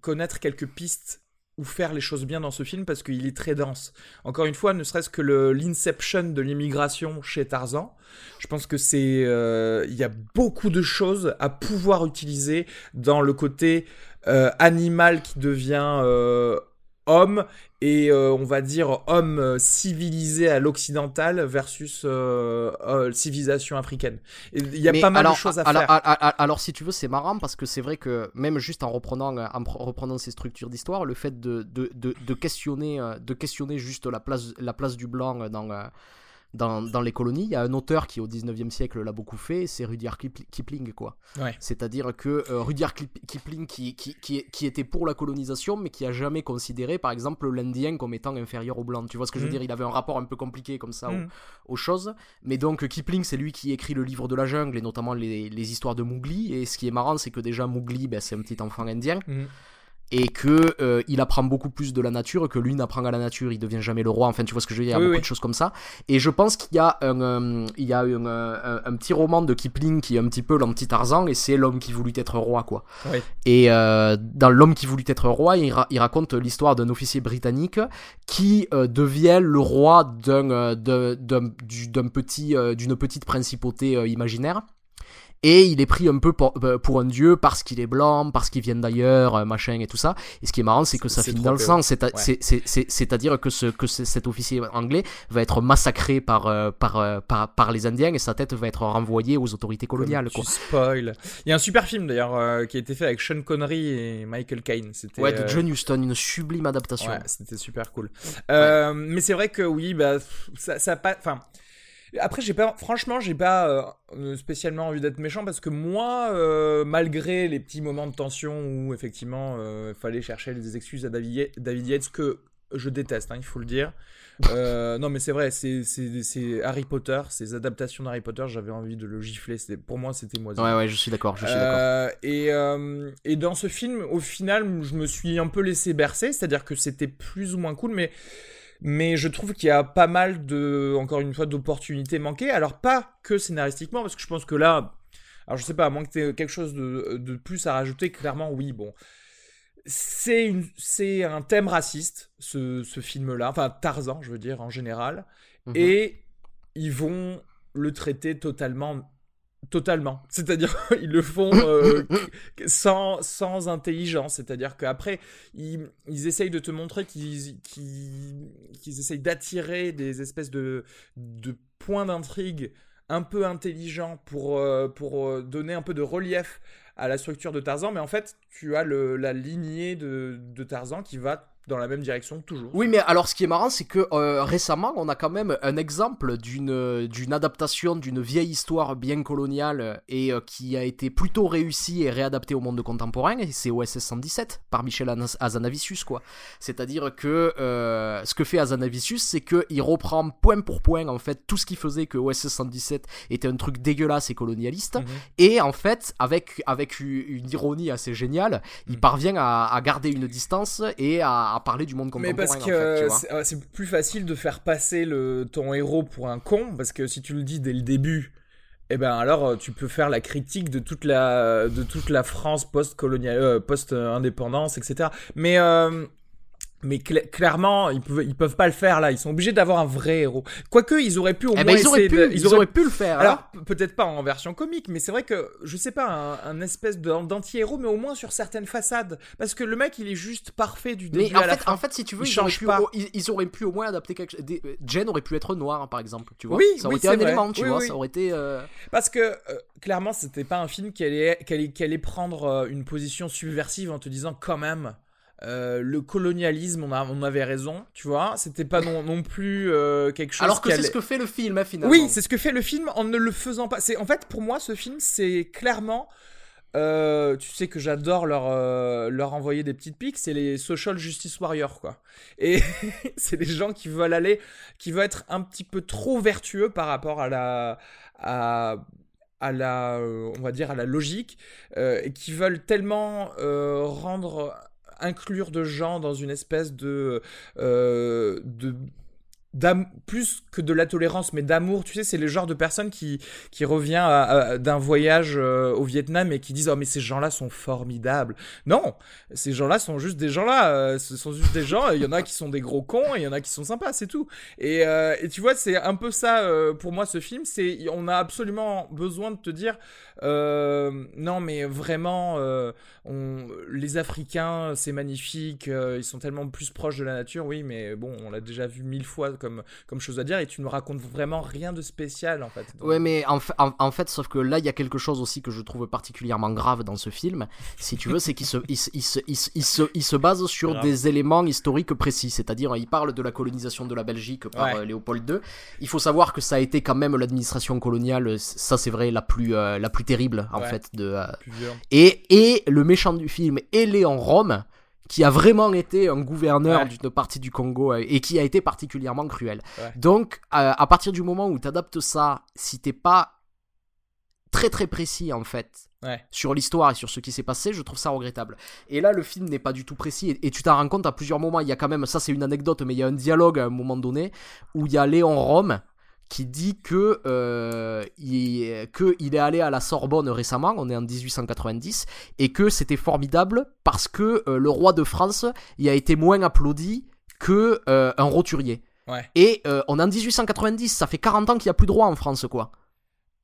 connaître quelques pistes ou faire les choses bien dans ce film parce qu'il est très dense. Encore une fois, ne serait-ce que l'inception de l'immigration chez Tarzan, je pense que c'est euh, il y a beaucoup de choses à pouvoir utiliser dans le côté euh, animal qui devient euh, homme et euh, on va dire homme euh, civilisé à l'occidental versus euh, euh, civilisation africaine. Il y a Mais pas mal alors, de choses à alors, faire. alors, si tu veux, c'est marrant parce que c'est vrai que même juste en reprenant, en pr- reprenant ces structures d'histoire, le fait de, de, de, de questionner, de questionner juste la place, la place du blanc dans, dans, dans les colonies, il y a un auteur qui au 19e siècle l'a beaucoup fait, c'est Rudyard Kipl- Kipling. quoi. Ouais. C'est-à-dire que euh, Rudyard Kip- Kipling qui, qui, qui, qui était pour la colonisation mais qui a jamais considéré par exemple l'Indien comme étant inférieur au blanc. Tu vois ce que je veux Mhm. dire? Il avait un rapport un peu compliqué comme ça au- Mm. aux choses. Mais donc Kipling, c'est lui qui écrit le livre de la jungle et notamment les, les histoires de Mowgli. Et ce qui est marrant, c'est que déjà Mowgli, ben, c'est un petit enfant indien Mhm. Et que euh, il apprend beaucoup plus de la nature que lui n'apprend à la nature. Il devient jamais le roi. Enfin, tu vois ce que je veux dire? Il y a Oui, beaucoup oui. de choses comme ça. Et je pense qu'il y a un, euh, il y a un, euh, un, un petit roman de Kipling qui est un petit peu l'anti Tarzan et c'est l'homme qui voulut être roi, quoi. Oui. Et euh, dans L'homme qui voulut être roi, il, ra- il raconte l'histoire d'un officier britannique qui devient le roi d'un d'un- d'un- du- d'un petit d'une petite principauté imaginaire. Et il est pris un peu pour, euh, pour un dieu parce qu'il est blanc, parce qu'il vient d'ailleurs, euh, machin et tout ça. Et ce qui est marrant, c'est que ça finit dans le sang. Ouais. c'est- C'est-à-dire que, ce, que ce- cet officier anglais va être massacré par, euh, par, par, par les Indiens et sa tête va être renvoyée aux autorités coloniales. Quoi. Tu spoil. Il y a un super film d'ailleurs euh, qui a été fait avec Sean Connery et Michael Caine. C'était Ouais, de John Huston, une sublime adaptation. Ouais, c'était super cool. Euh, Mais c'est vrai que oui, bah ça, ça pas. Enfin. Après, j'ai pas, franchement, j'ai pas euh, spécialement envie d'être méchant parce que moi, euh, malgré les petits moments de tension où effectivement euh, fallait chercher des excuses à David, David Yates que je déteste, hein, il faut le dire. Euh, non, mais c'est vrai, c'est Harry Potter, ces adaptations d'Harry Potter, j'avais envie de le gifler. Pour moi, c'était moisi. Ouais, ouais, je suis d'accord, je suis d'accord. Euh, et, euh, et dans ce film, au final, je me suis un peu laissé bercer, c'est-à-dire que c'était plus ou moins cool, mais, mais je trouve qu'il y a pas mal de, encore une fois, d'opportunités manquées. Alors, pas que scénaristiquement, parce que je pense que là, alors je sais pas, à moins que tu quelque chose de, de plus à rajouter, clairement, oui, bon. C'est c'est un thème raciste, ce, ce film-là, enfin Tarzan, je veux dire, en général. Mhm. Et ils vont le traiter totalement totalement. *laughs* C'est-à-dire ils le font euh, *laughs* sans, sans intelligence. C'est-à-dire qu'après ils, ils essayent de te montrer qu'ils essayent d'attirer des espèces de, de points d'intrigue un peu intelligents pour, euh, pour euh, donner un peu de relief à la structure de Tarzan. Mais en fait tu as le, la lignée de, de Tarzan qui va dans la même direction toujours Oui, mais alors ce qui est marrant, c'est que euh, récemment, on a quand même un exemple d'une d'une adaptation d'une vieille histoire bien coloniale et euh, qui a été plutôt réussie et réadaptée au monde contemporain. Et c'est OSS 117 par Michel Hazanavicius, quoi. C'est-à-dire que euh, ce que fait Hazanavicius, c'est qu'il reprend point pour point en fait tout ce qui faisait que OSS 117 était un truc dégueulasse et colonialiste. Mhm. Et en fait, avec, avec une ironie assez géniale, il Mm. parvient à, à garder une distance et à, à à parler du monde contemporain. Mais parce que c'est plus facile de faire passer le, ton héros pour un con, parce que si tu le dis dès le début, eh ben alors tu peux faire la critique de toute la de toute la France post-coloniale, post-indépendance, etc. Mais mais clairement, ils peuvent, ils peuvent pas le faire là. Ils sont obligés d'avoir un vrai héros. Quoique, ils auraient pu au eh moins ben, ils auraient pu, ils, auraient... pu le faire. Alors, peut-être pas en version comique, mais c'est vrai que je sais pas un, espèce d'anti-héros, mais au moins sur certaines façades. Parce que le mec, il est juste parfait du début mais en à fait, la fin. En fait, si tu veux, ils, auraient pu, pas. Ils, auraient pu au moins adapter quelque chose. Jen aurait pu être noire, par exemple. Tu vois. Oui, ça aurait été un élément. Tu vois, ça aurait été. Euh, Parce que euh, clairement, c'était pas un film qui allait, qui allait, qui allait prendre euh, une position subversive en te disant quand même. Euh, le colonialisme, on, on, avait raison, tu vois. C'était pas non, non plus euh, quelque chose. Alors que c'est ce que fait le film, hein, finalement. Oui, c'est ce que fait le film en ne le faisant pas. C'est en fait pour moi ce film, c'est clairement. Euh, tu sais que j'adore leur, leur envoyer des petites piques, c'est les social justice warriors quoi. Et *laughs* c'est des gens qui veulent aller, qui veulent être un petit peu trop vertueux par rapport à la, à, à la, on va dire à la logique, et qui veulent tellement rendre inclure de gens dans une espèce de, euh, plus que de la tolérance, mais d'amour. Tu sais, c'est le genre de personne qui, qui revient d'un voyage euh, au Vietnam et qui disent Oh, mais ces gens-là sont formidables. Non, ces gens-là sont juste des gens-là. Euh, ce sont juste des gens. Il y en a qui sont des gros cons et il y en a qui sont sympas, c'est tout. Et, euh, et, tu vois, c'est un peu ça pour moi, ce film. C'est On a absolument besoin de te dire Non, mais vraiment, les Africains, c'est magnifique. ils sont tellement plus proches de la nature. Oui, mais bon, on l'a déjà vu mille fois comme, comme chose à dire et tu ne me racontes vraiment rien de spécial en fait. Ouais, mais en, en, fait, sauf que là, il y a quelque chose aussi que je trouve particulièrement grave dans ce film, si tu veux, c'est qu'il se, il, se, il, se, il, se, il se base sur des éléments historiques précis, c'est-à-dire il parle de la colonisation de la Belgique par euh, Léopold II. Il faut savoir que ça a été quand même l'administration coloniale, ça c'est vrai, la plus, euh, la plus terrible en fait. De, euh, et, et le méchant du film est Léon Rome qui a vraiment été un gouverneur d'une partie du Congo euh, et qui a été particulièrement cruel. Donc, à partir du moment où tu adaptes ça, si t'es pas très très précis en fait sur l'histoire et sur ce qui s'est passé, je trouve ça regrettable. Et là, le film n'est pas du tout précis et, tu t'en rends compte à plusieurs moments. Il y a quand même, ça c'est une anecdote, mais il y a un dialogue à un moment donné où il y a Léon Rome qui dit que, euh, il, que il est allé à la Sorbonne récemment, on est en 1890, et que c'était formidable parce que euh, le roi de France y a été moins applaudi que euh, un roturier. Et on est en 1890, ça fait 40 ans qu'il n'y a plus de roi en France, quoi.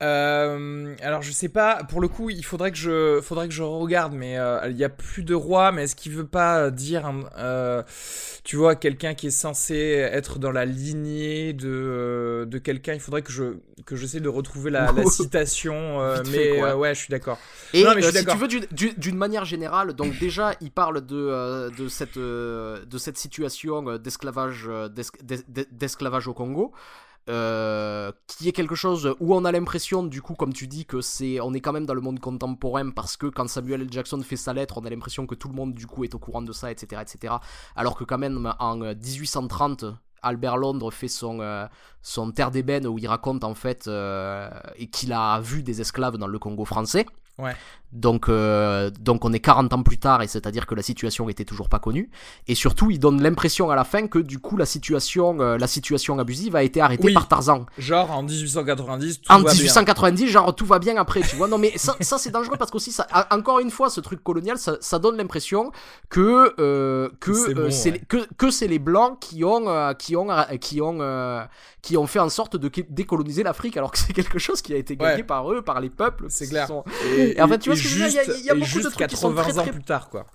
Euh, alors je sais pas, pour le coup il faudrait que je, faudrait que je regarde, mais euh, il y a plus de roi, mais est-ce qu'il veut pas dire, euh, tu vois, quelqu'un qui est censé être dans la lignée de, euh, de quelqu'un, il faudrait que je, que j'essaie de retrouver la, la *laughs* citation, euh, mais ouais, je suis d'accord. Et non, mais si tu veux d'une manière générale, donc déjà il parle de, de cette, de cette situation d'esclavage, d'esclavage au Congo. Euh, qui est quelque chose où on a l'impression, du coup, comme tu dis, que c'est, on est quand même dans le monde contemporain parce que quand Samuel L. Jackson fait sa lettre, on a l'impression que tout le monde, du coup, est au courant de ça, etc., etc. Alors que quand même, en 1830, euh, Albert Londres fait son, euh, son Terre d'ébène où il raconte en fait et qu'il a vu des esclaves dans le Congo français. Ouais. Donc, euh, donc on est 40 ans plus tard et c'est-à-dire que la situation était toujours pas connue. Et surtout, il donne l'impression à la fin que du coup la situation, euh, la situation abusive a été arrêtée par Tarzan. Genre en 1890. Tout en 1890, genre tout va bien après, tu vois. Non mais ça, *laughs* ça c'est dangereux parce qu'aussi ça, encore une fois, ce truc colonial, ça, ça donne l'impression que euh, que c'est que, que c'est les blancs qui ont qui ont qui ont qui ont fait en sorte de décoloniser l'Afrique alors que c'est quelque chose qui a été gagné par eux, par les peuples. C'est clair. Et, en fait, tu vois ce que je veux dire Il y a, beaucoup de trucs qui sont très, très... ans plus tard, quoi.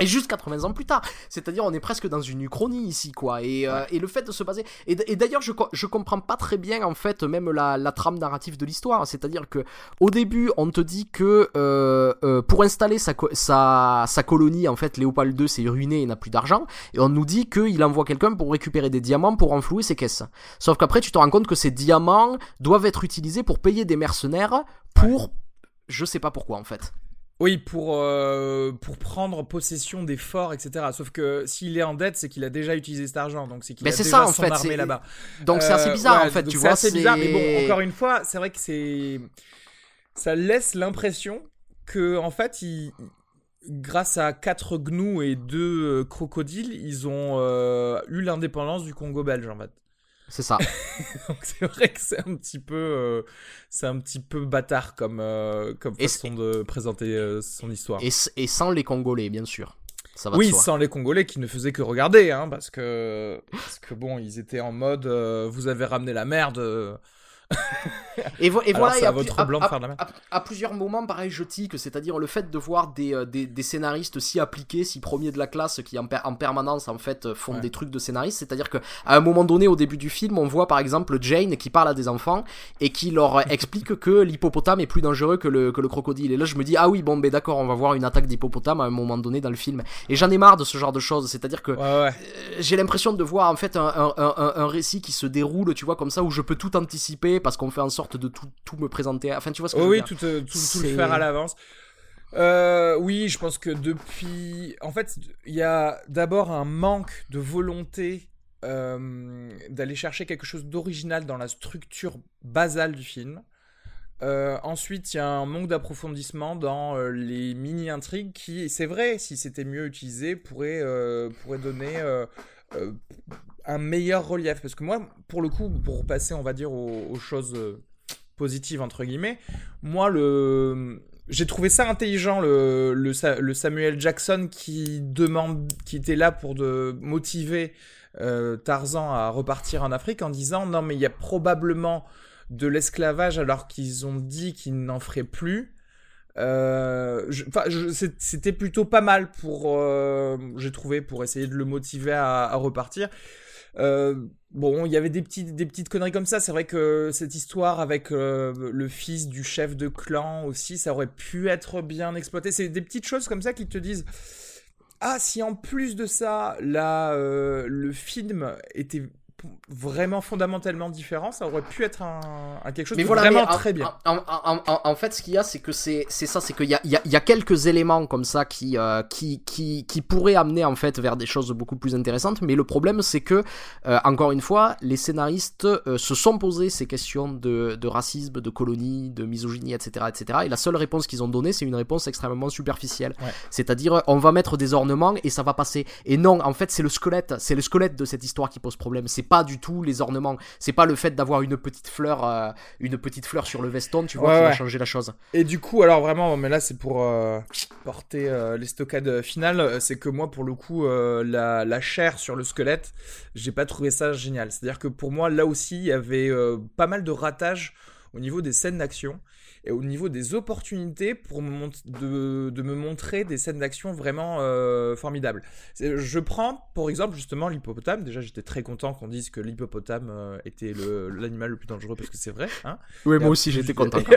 Et juste 80 ans plus tard. C'est-à-dire, on est presque dans une uchronie ici, quoi. Et, euh, et le fait de se baser. Et, d'ailleurs, je, je comprends pas très bien, en fait, même la, la trame narrative de l'histoire. C'est-à-dire que, au début, on te dit que euh, euh, pour installer sa, sa, sa, colonie, en fait, Léopold II s'est ruiné et n'a plus d'argent. Et on nous dit qu'il envoie quelqu'un pour récupérer des diamants pour enflouer ses caisses. Sauf qu'après, tu te rends compte que ces diamants doivent être utilisés pour payer des mercenaires pour. Je sais pas pourquoi, en fait. Oui, pour, euh, pour prendre possession des forts, etc. Sauf que s'il est en dette, c'est qu'il a déjà utilisé cet argent, donc c'est qu'il a déjà ça, en son fait, armée là-bas. Donc c'est assez euh, bizarre en fait, tu vois. C'est assez bizarre, mais bon, encore une fois, c'est vrai que c'est ça laisse l'impression que en fait il grâce à quatre gnous et deux crocodiles, ils ont eu l'indépendance du Congo belge en fait. C'est ça. *laughs* Donc c'est vrai que c'est un petit peu, c'est un petit peu bâtard comme, comme façon de présenter son histoire. Et, et, sans les Congolais, bien sûr. Ça va oui, sans les Congolais qui ne faisaient que regarder, hein, parce que, parce que bon, ils étaient en mode, vous avez ramené la merde *laughs* et, voilà, à, votre blanc à, plusieurs moments, pareil, je tique, c'est-à-dire le fait de voir des, euh, des, des, scénaristes si appliqués, si premiers de la classe, qui en, en permanence en fait font des trucs de scénaristes, c'est-à-dire qu'à un moment donné, au début du film, on voit par exemple Jane qui parle à des enfants et qui leur *laughs* explique que l'hippopotame est plus dangereux que le, que le crocodile. Et là, je me dis, ah oui, bon, ben d'accord, on va voir une attaque d'hippopotame à un moment donné dans le film. Et j'en ai marre de ce genre de choses, c'est-à-dire que euh, j'ai l'impression de voir en fait un, un, un, un récit qui se déroule, tu vois, comme ça, où je peux tout anticiper parce qu'on fait en sorte de tout, tout, me présenter. Enfin, tu vois ce que je veux oui, tout, tout, tout, le faire à l'avance. Euh, oui, je pense que depuis. En fait, il y a d'abord un manque de volonté euh, d'aller chercher quelque chose d'original dans la structure basale du film. Euh, ensuite, il y a un manque d'approfondissement dans les mini-intrigues qui, c'est vrai, si c'était mieux utilisé, pourrait, pourrait donner un meilleur relief. Parce que moi, pour le coup, pour passer, on va dire, aux, choses euh, positives, entre guillemets, moi, le... J'ai trouvé ça intelligent, le, le, Samuel Jackson qui demande, qui était là pour de motiver euh, Tarzan à repartir en Afrique en disant non mais il y a probablement de l'esclavage alors qu'ils ont dit qu'ils n'en feraient plus. Euh, c'était plutôt pas mal pour, j'ai trouvé, pour essayer de le motiver à, à repartir. Euh, bon, il y avait des, petits, des petites conneries comme ça. C'est vrai que cette histoire avec euh, le fils du chef de clan aussi, ça aurait pu être bien exploité. C'est des petites choses comme ça qui te disent. Ah, si en plus de ça, là, euh, le film était vraiment fondamentalement différent, ça aurait pu être un, quelque chose de vraiment très bien. En, fait, ce qu'il y a, c'est que c'est ça, c'est qu'il y a, il y, a, quelques éléments comme ça qui, euh, qui, qui, qui, pourraient amener en fait vers des choses beaucoup plus intéressantes, mais le problème, c'est que, euh, encore une fois, les scénaristes euh, se sont posés ces questions de, de, racisme, de colonie, de misogynie, etc., etc., et la seule réponse qu'ils ont donnée, c'est une réponse extrêmement superficielle. C'est-à-dire, on va mettre des ornements et ça va passer. Et non, en fait, c'est le squelette, c'est le squelette de cette histoire qui pose problème. C'est pas du tout les ornements. C'est pas le fait d'avoir une petite fleur, euh, une petite fleur sur le veston, tu vois, qui va changer la chose. Et du coup, alors vraiment, mais là c'est pour euh, porter euh, les stockades finales, c'est que moi pour le coup, la, la, chair sur le squelette, j'ai pas trouvé ça génial. C'est-à-dire que pour moi, là aussi, il y avait pas mal de ratages au niveau des scènes d'action et au niveau des opportunités pour me de, de, me montrer des scènes d'action vraiment euh, formidables. Je prends pour exemple justement l'hippopotame. Déjà, j'étais très content qu'on dise que l'hippopotame euh, était l'animal le, plus dangereux parce que c'est vrai. Hein oui, moi aussi j'étais content. *laughs*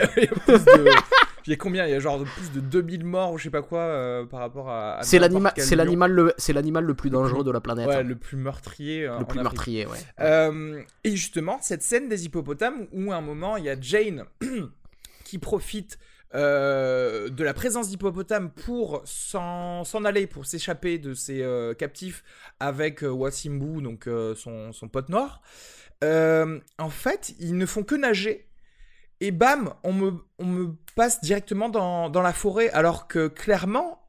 Il y a combien? Il y a genre plus de 2000 morts ou je sais pas quoi euh, par rapport à. c'est l'animal, c'est l'animal le, c'est l'animal le plus dangereux de la planète. Ouais, le plus meurtrier. le plus meurtrier, ouais. et justement, cette scène des hippopotames où à un moment il y a Jane *clears throat* qui profite euh, de la présence d'hippopotames pour s'en aller, pour s'échapper de ses euh, captifs avec euh, Wasimbu, donc son, son, pote noir. en fait, ils ne font que nager. Et bam, on me, on me passe directement dans, dans la forêt, alors que clairement,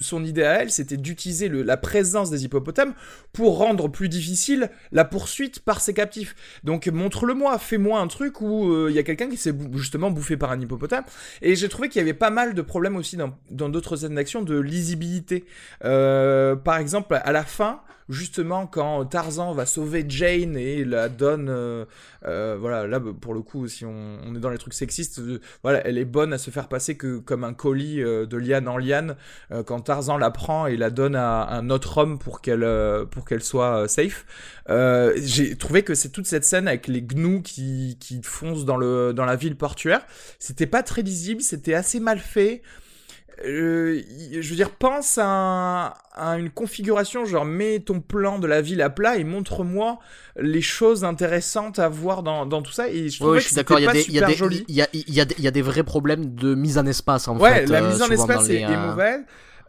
son idée à elle, c'était d'utiliser la présence des hippopotames pour rendre plus difficile la poursuite par ses captifs. Donc montre-le-moi, fais-moi un truc où euh, il y a quelqu'un qui s'est justement bouffé par un hippopotame. Et j'ai trouvé qu'il y avait pas mal de problèmes aussi dans d'autres scènes d'action de lisibilité. Euh, par exemple, à la fin, justement quand Tarzan va sauver Jane et la donne, euh, voilà, là pour le coup, si on, est dans les trucs sexistes, voilà, elle est bonne à se faire passer que comme un colis de liane en liane quand Tarzan la prend et la donne à, un autre homme pour qu'elle pour qu'elle soit safe. J'ai trouvé que c'est toute cette scène avec les gnous qui, qui foncent dans le dans la ville portuaire, c'était pas très lisible, c'était assez mal fait. Euh, je veux dire, pense à, une configuration, genre mets ton plan de la ville à plat et montre-moi les choses intéressantes à voir dans, tout ça. Et je trouve que c'était pas super joli. Il y a, y, a, y a, des vrais problèmes de mise en espace en ouais, fait. Ouais, la mise en espace est, euh, mauvaise.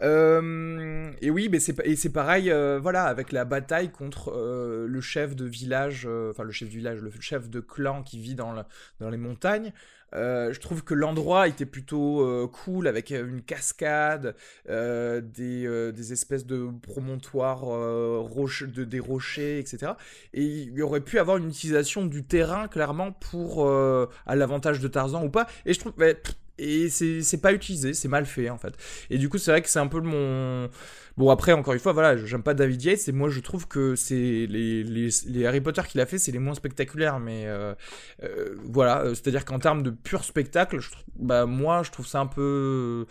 Euh, et oui, mais c'est pareil, euh, voilà, avec la bataille contre euh, le chef de village, enfin le chef de village, le chef de clan qui vit dans, le- dans les montagnes. Je trouve que l'endroit était plutôt cool avec une cascade, des, espèces de promontoires roche- de, des rochers, etc. Et il aurait pu avoir une utilisation du terrain clairement pour à l'avantage de Tarzan ou pas. Et je trouve, mais, et c'est pas utilisé, c'est mal fait en fait. Et du coup, c'est vrai que c'est un peu mon. Bon, après, encore une fois, voilà, j'aime pas David Yates, et moi je trouve que c'est les, les, les Harry Potter qu'il a fait, c'est les moins spectaculaires, mais euh, euh, voilà, euh, c'est-à-dire qu'en termes de pur spectacle, bah, moi je trouve ça un peu,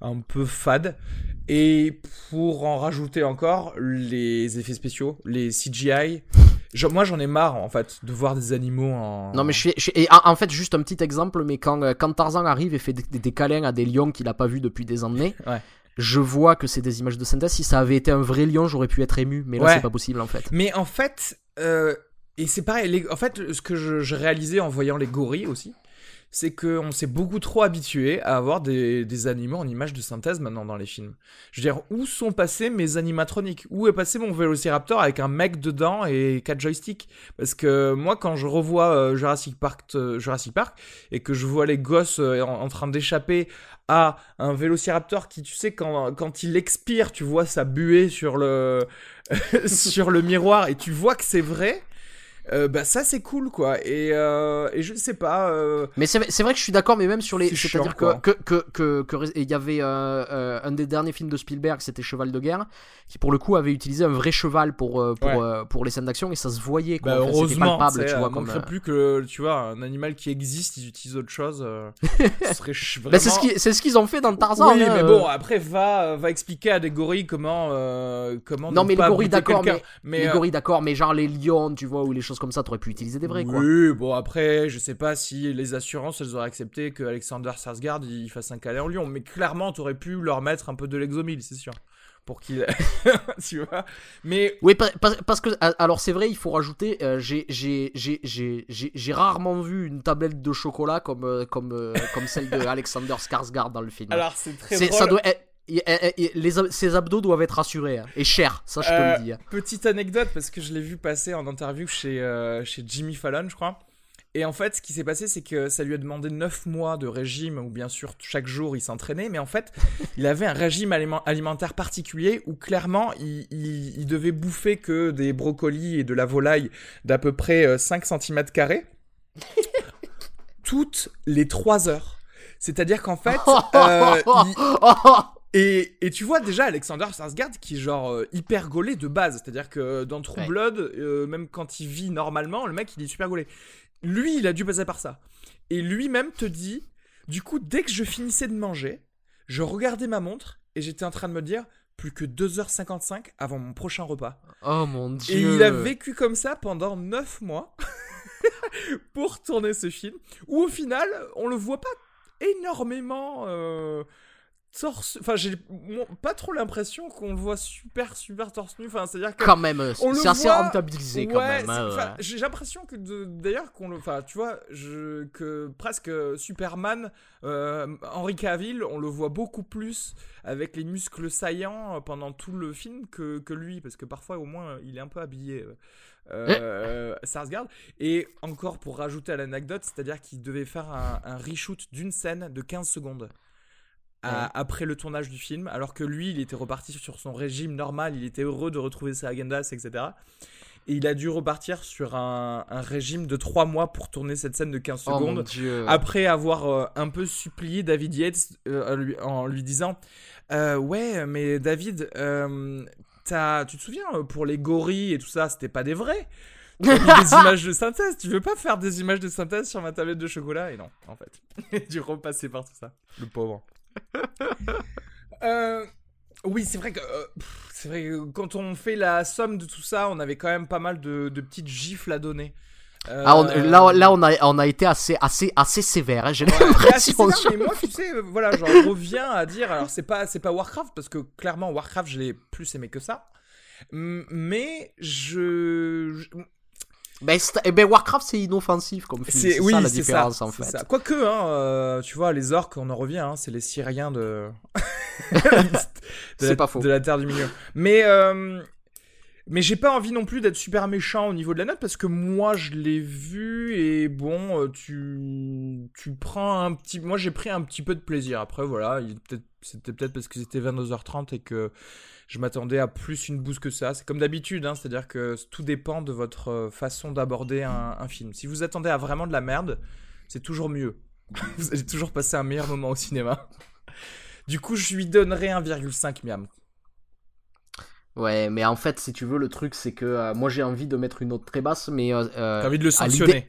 un peu fade. Et pour en rajouter encore, les effets spéciaux, les CGI, moi j'en ai marre en fait de voir des animaux en. Non mais je suis, je suis- et en fait juste un petit exemple mais quand, euh, quand Tarzan arrive et fait des, des- câlins à des lions qu'il a pas vu depuis des années *laughs* Ouais. je vois que c'est des images de synthèse si ça avait été un vrai lion j'aurais pu être ému mais là Ouais. c'est pas possible en fait Mais en fait, euh, et c'est pareil, les- en fait, ce que je, je réalisais en voyant les gorilles aussi, c'est qu'on s'est beaucoup trop habitué à avoir des, animaux en images de synthèse maintenant dans les films. Je veux dire, où sont passés mes animatroniques? Où est passé mon Vélociraptor avec un mec dedans et quatre joysticks? Parce que moi, quand je revois euh, Jurassic, Park, euh, Jurassic Park et que je vois les gosses euh, en, en train d'échapper à un Vélociraptor qui, tu sais, quand, quand il expire, tu vois sa buée sur le, *laughs* sur le miroir et tu vois que c'est vrai, euh, bah ça c'est cool quoi. Et, euh, et je sais pas. euh, mais c'est c'est vrai que je suis d'accord mais même sur les C'est à dire que que que que, que- il y avait euh, euh, un des derniers films de Spielberg c'était Cheval de guerre qui pour le coup avait utilisé un vrai cheval pour pour Ouais. euh, pour les scènes d'action et ça se voyait quoi Bah Enfin, heureusement, palpable tu vois comme plus que tu vois un animal qui existe, ils utilisent autre chose. euh, *laughs* ce serait bah, c'est ce vraiment- qui c'est ce qu'ils ont fait dans Tarzan Oui, hein, mais euh. bon, après va va expliquer à des gorilles comment euh, comment Non, ne mais les gorilles, d'accord, quelqu'un. mais les euh, gorilles d'accord mais genre les lions tu vois ou les choses comme ça t'aurais pu utiliser des vrais quoi Oui, bon après, je sais pas si les assurances elles auraient accepté que Alexander Sarsgaard il fasse un câlin en lion, mais clairement t'aurais pu leur mettre un peu de l'exomile, c'est sûr, pour qu'il, *laughs* tu vois. Mais Oui, pa- pa- parce que alors c'est vrai, il faut rajouter. euh, j'ai j'ai j'ai j'ai j'ai j'ai rarement vu une tablette de chocolat comme euh, comme euh, comme celle de *laughs* Alexander Skarsgård dans le film. alors c'est très drôle. ça doit être- y- y- y- les ab- ses abdos doivent être assurés hein, et chers, ça je te Euh, le dis. hein. Petite anecdote parce que je l'ai vu passer en interview chez euh, chez Jimmy Fallon, je crois. Et en fait, ce qui s'est passé, c'est que ça lui a demandé 9 mois de régime, où bien sûr, chaque jour, il s'entraînait, mais en fait, *laughs* il avait un régime aliment- alimentaire particulier où clairement, il, il- il devait bouffer que des brocolis et de la volaille d'à peu près euh, 5 cm *laughs* toutes les 3 heures. C'est-à-dire qu'en fait, *laughs* euh, il- et, et tu vois déjà Alexander Skarsgård qui est genre euh, hyper gaulé de base, c'est-à-dire que dans True Ouais. Blood, euh, même quand il vit normalement, le mec il est super gaulé. Lui, il a dû passer par ça. Et lui-même te dit, du coup, dès que je finissais de manger, je regardais ma montre et j'étais en train de me dire plus que 2h55 avant mon prochain repas. Oh mon dieu. Et il a vécu comme ça pendant 9 mois *laughs* pour tourner ce film, où au final, on le voit pas énormément euh, torse. Enfin, j'ai pas trop l'impression qu'on le voit super, super torse nu. Enfin, c'est-à-dire que. Quand même, euh, c'est assez voit- rentabilisé quand Ouais, même. hein, c'est- ouais. J'ai l'impression que d'ailleurs qu'on le, enfin, tu vois, je, que presque Superman, euh, Henry Cavill, on le voit beaucoup plus avec les muscles saillants euh, pendant tout le film que, que lui, parce que parfois au moins il est un peu habillé. euh, euh, *laughs* Sarsgaard. Et encore pour rajouter à l'anecdote, c'est-à-dire qu'il devait faire un, un reshoot d'une scène de 15 secondes. À- Ouais. après le tournage du film, alors que lui, il était reparti sur son régime normal, il était heureux de retrouver sa agendas, etc. Et il a dû repartir sur un, un régime de 3 mois pour tourner cette scène de 15 Oh secondes, après avoir euh, un peu supplié David Yates euh, en lui- en lui disant euh, Ouais, mais David, t'as- tu te souviens, pour les gorilles et tout ça, c'était pas des vrais? Des *laughs* images de synthèse, tu veux pas faire des images de synthèse sur ma tablette de chocolat? Et non, en fait. *laughs* Il a dû repasser par tout ça. Le pauvre. Euh, oui, c'est vrai que euh, c'est vrai que quand on fait la somme de tout ça, on avait quand même pas mal de, de petites gifles à donner. Ah, on- là, là, on a, on a été assez, assez, assez sévère. hein, J'ai Ouais, l'impression. mais moi, tu sais, euh, voilà, j'en reviens à dire. Alors, c'est pas, c'est pas Warcraft parce que clairement, Warcraft, je l'ai plus aimé que ça. Mais je, je- Ben, eh ben, Warcraft, c'est inoffensif comme film. C'est ça la différence, en fait. Ça. Quoique, hein, euh, tu vois, les orques, on en revient, hein, c'est les Syriens de. *laughs* *laughs* de, la, pas faux. de la Terre du Milieu. Mais. Euh, mais j'ai pas envie non plus d'être super méchant au niveau de la note parce que moi je l'ai vu et bon, euh, tu, tu prends un petit. Moi j'ai pris un petit peu de plaisir. Après voilà, c'était peut-être parce que c'était 22h30 et que je m'attendais à plus une bouse que ça. C'est comme d'habitude, hein, c'est-à-dire que tout dépend de votre euh, façon d'aborder un, un, film. Si vous attendez à vraiment de la merde, c'est toujours mieux. *laughs* vous allez toujours passer un meilleur moment au cinéma. Du coup, je lui donnerai 1,5 miam. Ouais, mais en fait, si tu veux, le truc, c'est que euh, moi j'ai envie de mettre une note très basse, mais. Euh, euh T'as envie de le sanctionner.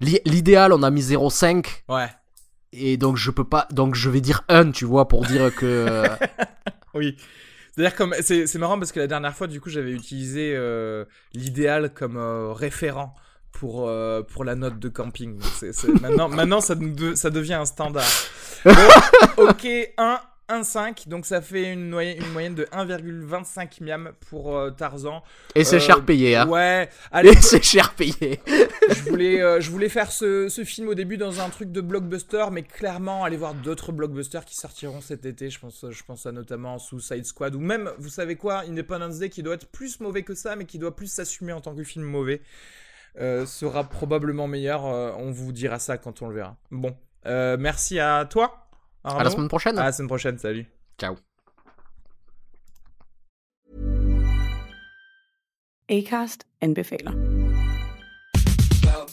L'idéal, on a mis 0,5. Ouais. Et donc je peux pas. Donc je vais dire 1, tu vois, pour dire que. *laughs* Oui. C'est-à-dire comme c'est marrant parce que la dernière fois, du coup, j'avais utilisé l'idéal comme référent pour pour la note de camping. maintenant, *laughs* maintenant ça, ça devient un standard. ok, 1 1,5, donc ça fait une, moyenne, une moyenne de 1,25 miam pour euh, Tarzan. Et c'est cher payé, hein. Ouais, allez. Et c'est cher payé. je, voulais, euh, je voulais faire ce, ce, film au début dans un truc de blockbuster, mais clairement, aller voir d'autres blockbusters qui sortiront cet été. Je pense, je pense à notamment Suicide Squad, ou même, vous savez quoi, Independence Day, qui doit être plus mauvais que ça, mais qui doit plus s'assumer en tant que film mauvais. Euh, sera probablement meilleur. on vous dira ça quand on le verra. Bon, merci à toi. À la semaine prochaine. À la semaine prochaine, salut. Ciao. Acast anbefaler.